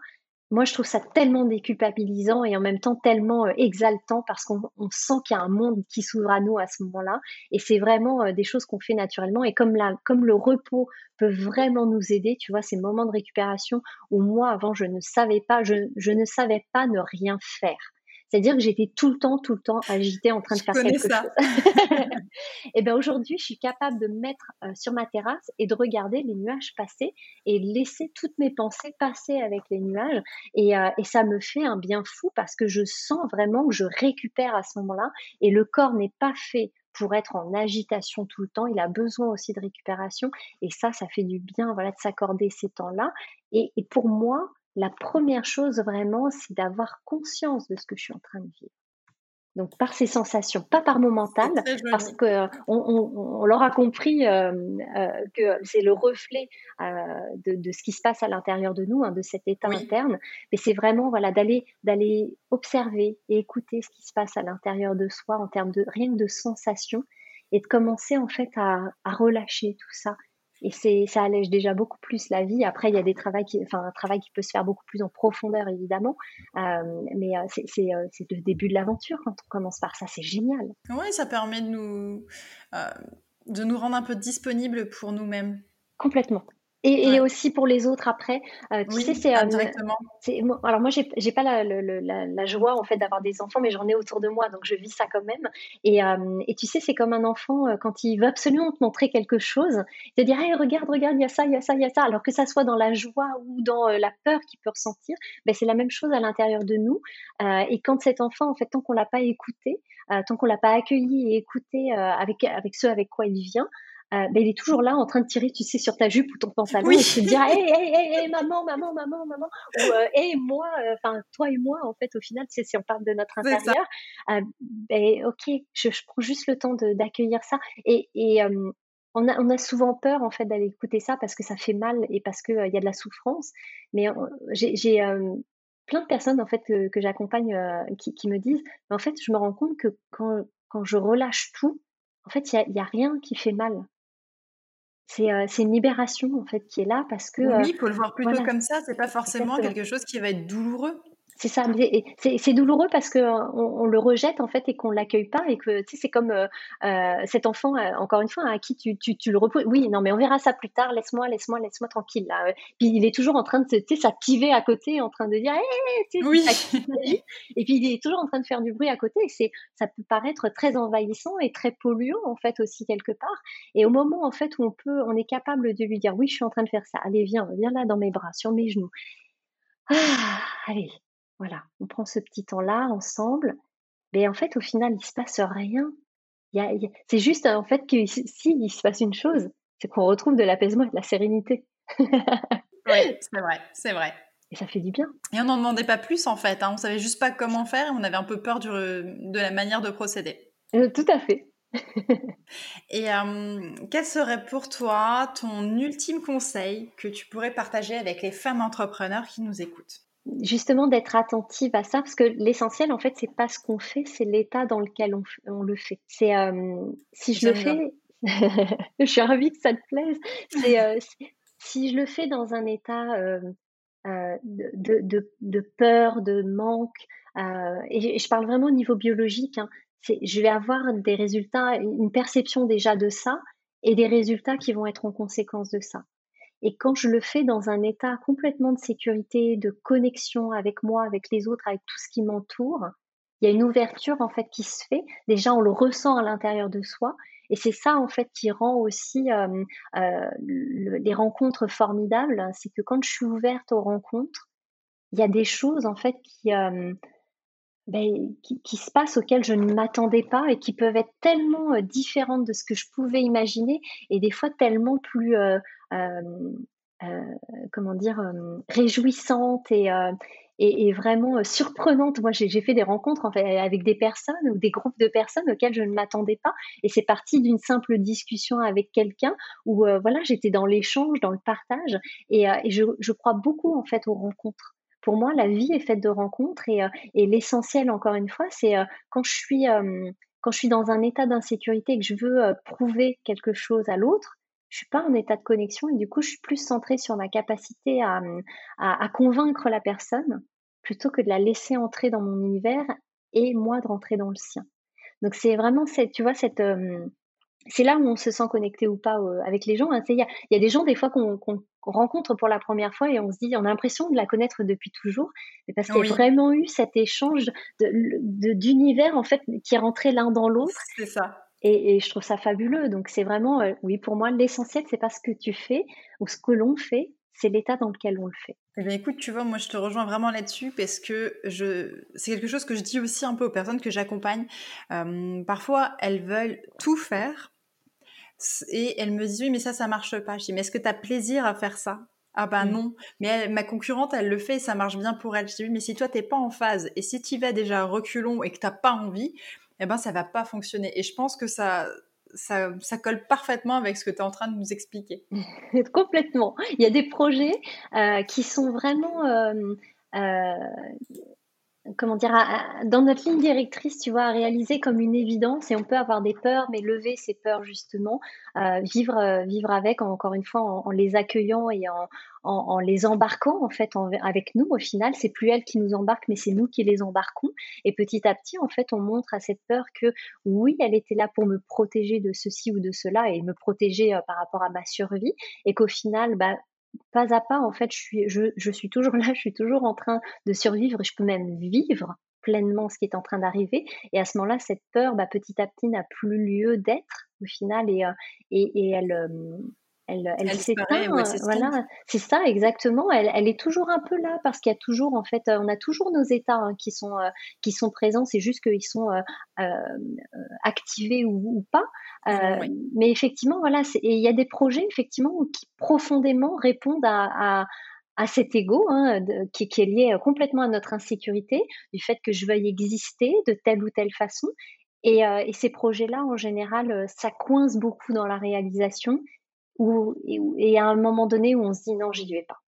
moi, je trouve ça tellement déculpabilisant et en même temps tellement euh, exaltant parce qu'on sent qu'il y a un monde qui s'ouvre à nous à ce moment-là. Et c'est vraiment euh, des choses qu'on fait naturellement. Et comme, la, comme le repos peut vraiment nous aider, tu vois, ces moments de récupération où moi, avant, je ne savais pas, je, je ne savais pas ne rien faire. C'est-à-dire que j'étais tout le temps, tout le temps agitée en train de faire quelque chose. et bien aujourd'hui, je suis capable de me mettre euh, sur ma terrasse et de regarder les nuages passer et laisser toutes mes pensées passer avec les nuages. Et, euh, et ça me fait un bien fou parce que je sens vraiment que je récupère à ce moment-là et le corps n'est pas fait pour être en agitation tout le temps. Il a besoin aussi de récupération. Et ça, ça fait du bien, voilà, de s'accorder ces temps-là. Et, et, pour moi, la première chose vraiment, c'est d'avoir conscience de ce que je suis en train de vivre. Donc par ces sensations, pas par mon mental, parce que on, l'aura compris euh, euh, que c'est le reflet euh, de, ce qui se passe à l'intérieur de nous, hein, de cet état interne. Mais c'est vraiment voilà d'aller d'aller observer et écouter ce qui se passe à l'intérieur de soi en termes de rien que de sensations et de commencer en fait à relâcher tout ça et c'est ça allège déjà beaucoup plus la vie. Après, il y a des travaux qui, enfin un travail qui peut se faire beaucoup plus en profondeur évidemment, euh, mais euh, c'est euh, c'est le début de l'aventure quand on commence par ça, c'est génial. Oui, ça permet de nous de nous rendre un peu disponibles pour nous-mêmes. Complètement. Et, aussi pour les autres après. Euh, tu sais, c'est indirectement. alors moi, j'ai, pas la, la, joie en fait d'avoir des enfants, mais j'en ai autour de moi, donc je vis ça quand même. Et, euh, et tu sais, c'est comme un enfant euh, quand il veut absolument te montrer quelque chose, il te dire hey, regarde, regarde, il y a ça, il y a ça, il y a ça. Alors que ça soit dans la joie ou dans la peur qu'il peut ressentir, ben, c'est la même chose à l'intérieur de nous. et quand cet enfant, en fait, tant qu'on l'a pas écouté, tant qu'on l'a pas accueilli et écouté avec avec ceux avec quoi il vient. Euh, ben, il est toujours là en train de tirer, tu sais, sur ta jupe ou ton pantalon et te dire, hé, hé, hé, maman, maman, maman, maman, ou hé, euh, moi, euh, enfin, toi et moi, en fait, au final, c'est si on parle de notre intérieur, ben, ok, je, prends juste le temps d'accueillir ça. Et, et on, a, on a souvent peur, en fait, d'aller écouter ça parce que ça fait mal et parce qu'il il y a de la souffrance. Mais j'ai plein de personnes, en fait, que, j'accompagne qui, qui, me disent, en fait, je me rends compte que quand, quand je relâche tout, en fait, il n'y a, a rien qui fait mal c'est une libération en fait qui est là parce que oui, il faut le voir plutôt comme ça. C'est pas forcément quelque chose qui va être douloureux. C'est ça, c'est douloureux parce que on, le rejette en fait et qu'on l'accueille pas et que c'est comme euh, euh, cet enfant euh, encore une fois à qui tu, tu, tu le reposes. Oui, non mais on verra ça plus tard. Laisse-moi, laisse-moi, laisse-moi tranquille là. Puis il est toujours en train de tu sais s'activer à côté, en train de dire hey, oui. et puis il est toujours en train de faire du bruit à côté. Et ça peut paraître très envahissant et très polluant en fait aussi quelque part. Et au moment en fait où on peut, on est capable de lui dire oui, je suis en train de faire ça. Allez viens, viens là dans mes bras, sur mes genoux. Ah, allez, voilà, on prend ce petit temps-là ensemble. Mais en fait, au final, il se passe rien. c'est juste en fait que si il se passe une chose, c'est qu'on retrouve de l'apaisement et de la sérénité. oui, c'est vrai, c'est vrai. Et ça fait du bien. Et on n'en demandait pas plus en fait. Hein. On savait juste pas comment faire et on avait un peu peur de la manière de procéder. Euh, tout à fait. et euh, quel serait pour toi ton ultime conseil que tu pourrais partager avec les femmes entrepreneurs qui nous écoutent? Justement d'être attentive à ça parce que l'essentiel en fait c'est pas ce qu'on fait c'est l'état dans lequel on, le fait. C'est euh, si je le fais je suis ravie que ça te plaise. C'est euh, si je le fais dans un état euh, de, de, de, peur de manque et je parle vraiment au niveau biologique hein, je vais avoir des résultats une perception déjà de ça et des résultats qui vont être en conséquence de ça et quand je le fais dans un état complètement de sécurité, de connexion avec moi, avec les autres, avec tout ce qui m'entoure, il y a une ouverture en fait qui se fait. Déjà, on le ressent à l'intérieur de soi. Et c'est ça en fait qui rend aussi euh, euh, les rencontres formidables. C'est que quand je suis ouverte aux rencontres, il y a des choses en fait qui, euh, ben, qui, se passent auxquelles je ne m'attendais pas et qui peuvent être tellement différentes de ce que je pouvais imaginer et des fois tellement plus comment dire, euh, réjouissante et, et, vraiment surprenante. Moi, j'ai fait des rencontres en fait, avec des personnes ou des groupes de personnes auxquelles je ne m'attendais pas. Et c'est parti d'une simple discussion avec quelqu'un où voilà, j'étais dans l'échange, dans le partage. Et, je, crois beaucoup en fait aux rencontres. Pour moi, la vie est faite de rencontres et, et l'essentiel, encore une fois, c'est quand je suis quand je suis dans un état d'insécurité et que je veux prouver quelque chose à l'autre, je suis pas en état de connexion et du coup, je suis plus centrée sur ma capacité à, à, convaincre la personne plutôt que de la laisser entrer dans mon univers et moi de rentrer dans le sien. Donc c'est vraiment cette, tu vois, cette, euh, c'est là où on se sent connecté ou pas euh, avec les gens. Hein. Il y, a, des gens des fois qu'on rencontre pour la première fois et on se dit, on a l'impression de la connaître depuis toujours, mais parce qu'il y a vraiment eu cet échange d'univers en fait qui est rentré l'un dans l'autre. C'est ça. Et, je trouve ça fabuleux. Donc c'est vraiment, euh, oui, pour moi, l'essentiel, c'est pas ce que tu fais ou ce que l'on fait, c'est l'état dans lequel on le fait. Eh bien, écoute, tu vois, moi, je te rejoins vraiment là-dessus parce que je, c'est quelque chose que je dis aussi un peu aux personnes que j'accompagne. Euh, parfois, elles veulent tout faire et elles me disent oui, mais ça, ça marche pas. Je dis mais est-ce que tu as plaisir à faire ça? Ah ben non, mais ma concurrente, elle le fait et ça marche bien pour elle. Je dis oui, mais si toi, t'es pas en phase et si tu vas déjà reculons et que t'as pas envie, eh ben ça va pas fonctionner. Et je pense que ça, ça, colle parfaitement avec ce que tu es en train de nous expliquer. Complètement. Il y a des projets euh, qui sont vraiment euh, euh, comment dire, dans notre ligne directrice, tu vois, à réaliser comme une évidence et on peut avoir des peurs, mais lever ces peurs justement, euh, vivre, euh, vivre avec, encore une fois, en, les accueillant et en, en, les embarquant en fait avec nous. Au final, c'est plus elles qui nous embarquent, mais c'est nous qui les embarquons. Et petit à petit, en fait, on montre à cette peur que oui, elle était là pour me protéger de ceci ou de cela et me protéger euh, par rapport à ma survie, et qu'au final, bah, pas à pas, en fait, je suis, je, suis toujours là, je suis toujours en train de survivre je peux même vivre pleinement ce qui est en train d'arriver. Et à ce moment-là, cette peur, bah, petit à petit, n'a plus lieu d'être au final et, euh, et, elle, euh, elle, elle, s'éteint. voilà, c'est ça exactement. Elle, elle, est toujours un peu là parce qu'il y a toujours, en fait, on a toujours nos états hein, qui sont euh, qui sont présents. C'est juste qu'ils sont activés ou, ou pas. Euh, mais effectivement, voilà, il y a des projets effectivement qui profondément répondent à, à, à cet ego hein, qui, qui, est lié complètement à notre insécurité, du fait que je veuille exister de telle ou telle façon. Et, euh, et ces projets-là, en général, euh, ça coince beaucoup dans la réalisation, ou et, et, à un moment donné où on se dit non, j'y vais pas.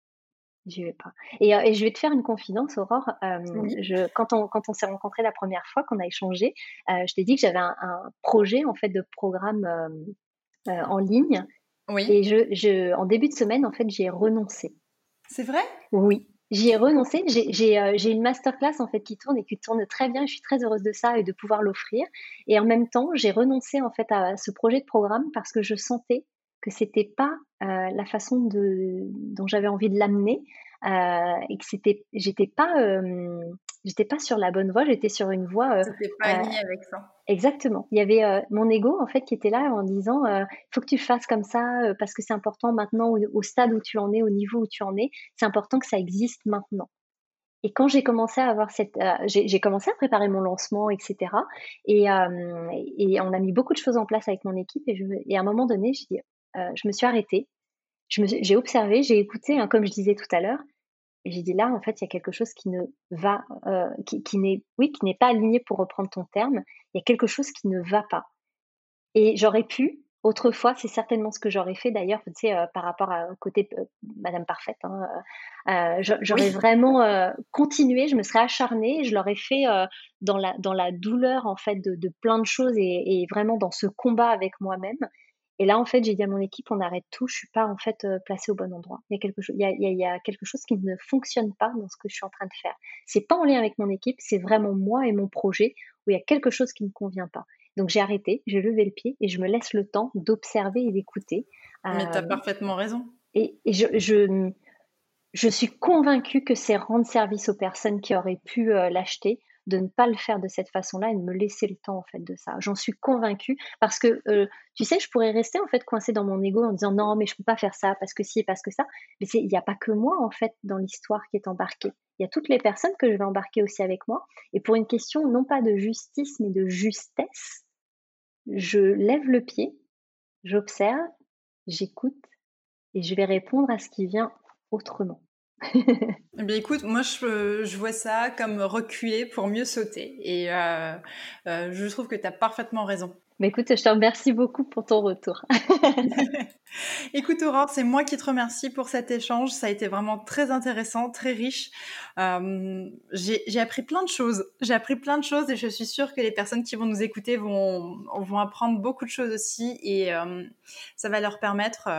J'y vais pas. Et, euh, et, je vais te faire une confidence, Aurore. Euh, je, quand on, quand on s'est rencontrés la première fois, qu'on a échangé, euh, je t'ai dit que j'avais un, un, projet en fait de programme euh, en ligne. Oui. Et je, je, en début de semaine, en fait, j'y ai renoncé. C'est vrai? Oui. J'y ai renoncé. J'ai euh, une masterclass en fait qui tourne et qui tourne très bien. Je suis très heureuse de ça et de pouvoir l'offrir. Et en même temps, j'ai renoncé en fait à ce projet de programme parce que je sentais que c'était pas euh, la façon de, dont j'avais envie de l'amener euh, et que c'était, j'étais pas, euh, j'étais pas sur la bonne voie, j'étais sur une voie. c'était pas avec ça. Exactement. Il y avait mon ego en fait qui était là en disant, il faut que tu fasses comme ça parce que c'est important maintenant au, stade où tu en es, au niveau où tu en es, c'est important que ça existe maintenant. Et quand j'ai commencé à avoir cette, j'ai commencé à préparer mon lancement, etc. Et, et, on a mis beaucoup de choses en place avec mon équipe. Et, je, et à un moment donné, je dis, euh, je me suis arrêtée, j'ai observé, j'ai écouté, hein, comme je disais tout à l'heure, et j'ai dit là, en fait, il y a quelque chose qui ne va, euh, qui, qui n'est, oui, qui n'est pas aligné pour reprendre ton terme. Il y a quelque chose qui ne va pas. Et j'aurais pu, autrefois, c'est certainement ce que j'aurais fait d'ailleurs, tu sais, euh, par rapport au côté Madame Parfaite. Hein, j'aurais vraiment continué, je me serais acharnée, je l'aurais fait dans la dans la douleur en fait de, de plein de choses et, et, vraiment dans ce combat avec moi-même. Et là, en fait, j'ai dit à mon équipe, on arrête tout, je suis pas en fait euh, placée au bon endroit. Il y a quelque chose, il y a, il y a, quelque chose qui ne fonctionne pas dans ce que je suis en train de faire. C'est pas en lien avec mon équipe, c'est vraiment moi et mon projet où il y a quelque chose qui ne convient pas. Donc j'ai arrêté, j'ai levé le pied et je me laisse le temps d'observer et d'écouter. Mais tu as euh, parfaitement raison. Et, je, je, je, suis convaincue que c'est rendre service aux personnes qui auraient pu euh, l'acheter de ne pas le faire de cette façon-là et de me laisser le temps en fait de ça. J'en suis convaincue parce que euh, tu sais, je pourrais rester en fait coincée dans mon ego en disant non mais je peux pas faire ça parce que si et parce que ça. Mais il n'y a pas que moi en fait dans l'histoire qui est embarquée. Il y a toutes les personnes que je vais embarquer aussi avec moi. Et pour une question non pas de justice mais de justesse, je lève le pied, j'observe, j'écoute et je vais répondre à ce qui vient autrement. eh bien, écoute, moi, je, je, vois ça comme reculer pour mieux sauter. Et euh, euh, je trouve que tu as parfaitement raison. Mais écoute, je te remercie beaucoup pour ton retour. écoute, Aurore, c'est moi qui te remercie pour cet échange. Ça a été vraiment très intéressant, très riche. Euh, j'ai appris plein de choses. J'ai appris plein de choses et je suis sûre que les personnes qui vont nous écouter vont, vont apprendre beaucoup de choses aussi et euh, ça va leur permettre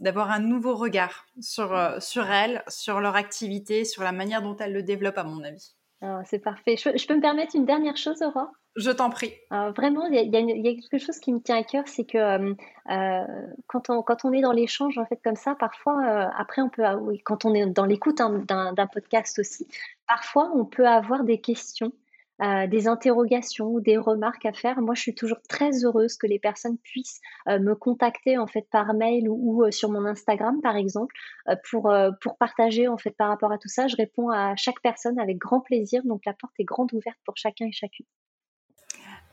d'avoir un nouveau regard sur, euh, sur elles, sur leur activité, sur la manière dont elles le développent, à mon avis. Ah, c'est parfait. Je, peux me permettre une dernière chose, Aurore? Je t'en prie. Ah, vraiment, il y, a quelque chose qui me tient à cœur, c'est que euh, euh, quand, on, quand on est dans l'échange, en fait, comme ça, parfois, après, on peut, oui, quand on est dans l'écoute hein, d'un podcast aussi, parfois, on peut avoir des questions euh, des interrogations ou des remarques à faire, moi je suis toujours très heureuse que les personnes puissent euh, me contacter en fait par mail ou, euh, sur mon Instagram par exemple pour, pour partager en fait par rapport à tout ça. Je réponds à chaque personne avec grand plaisir, donc la porte est grande ouverte pour chacun et chacune.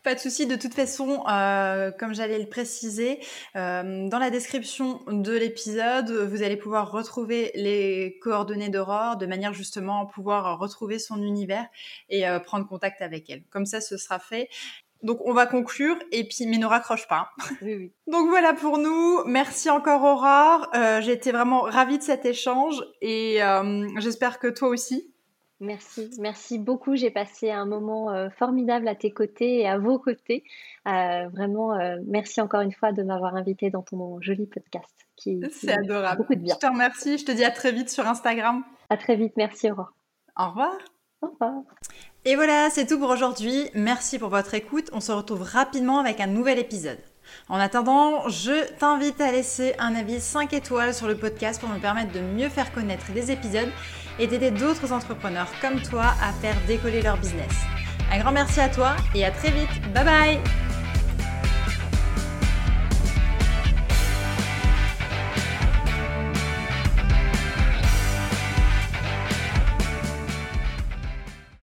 Pas de souci. De toute façon, euh, comme j'allais le préciser, euh, dans la description de l'épisode, vous allez pouvoir retrouver les coordonnées d'Aurore de manière justement à pouvoir retrouver son univers et euh, prendre contact avec elle. Comme ça, ce sera fait. Donc on va conclure et puis mais ne raccroche pas. Oui, oui. Donc voilà pour nous. Merci encore Aurore. J'ai été vraiment ravie de cet échange et j'espère que toi aussi. Merci, merci beaucoup. J'ai passé un moment euh, formidable à tes côtés et à vos côtés. Euh, vraiment, euh, merci encore une fois de m'avoir invité dans ton joli podcast. C'est adorable. Beaucoup de bien. Je te remercie. Je te dis à très vite sur Instagram. À très vite. Merci, Aurore. Au revoir. Au revoir. Et voilà, c'est tout pour aujourd'hui. Merci pour votre écoute. On se retrouve rapidement avec un nouvel épisode. En attendant, je t'invite à laisser un avis 5 étoiles sur le podcast pour me permettre de mieux faire connaître les épisodes et d'aider d'autres entrepreneurs comme toi à faire décoller leur business. Un grand merci à toi et à très vite. Bye bye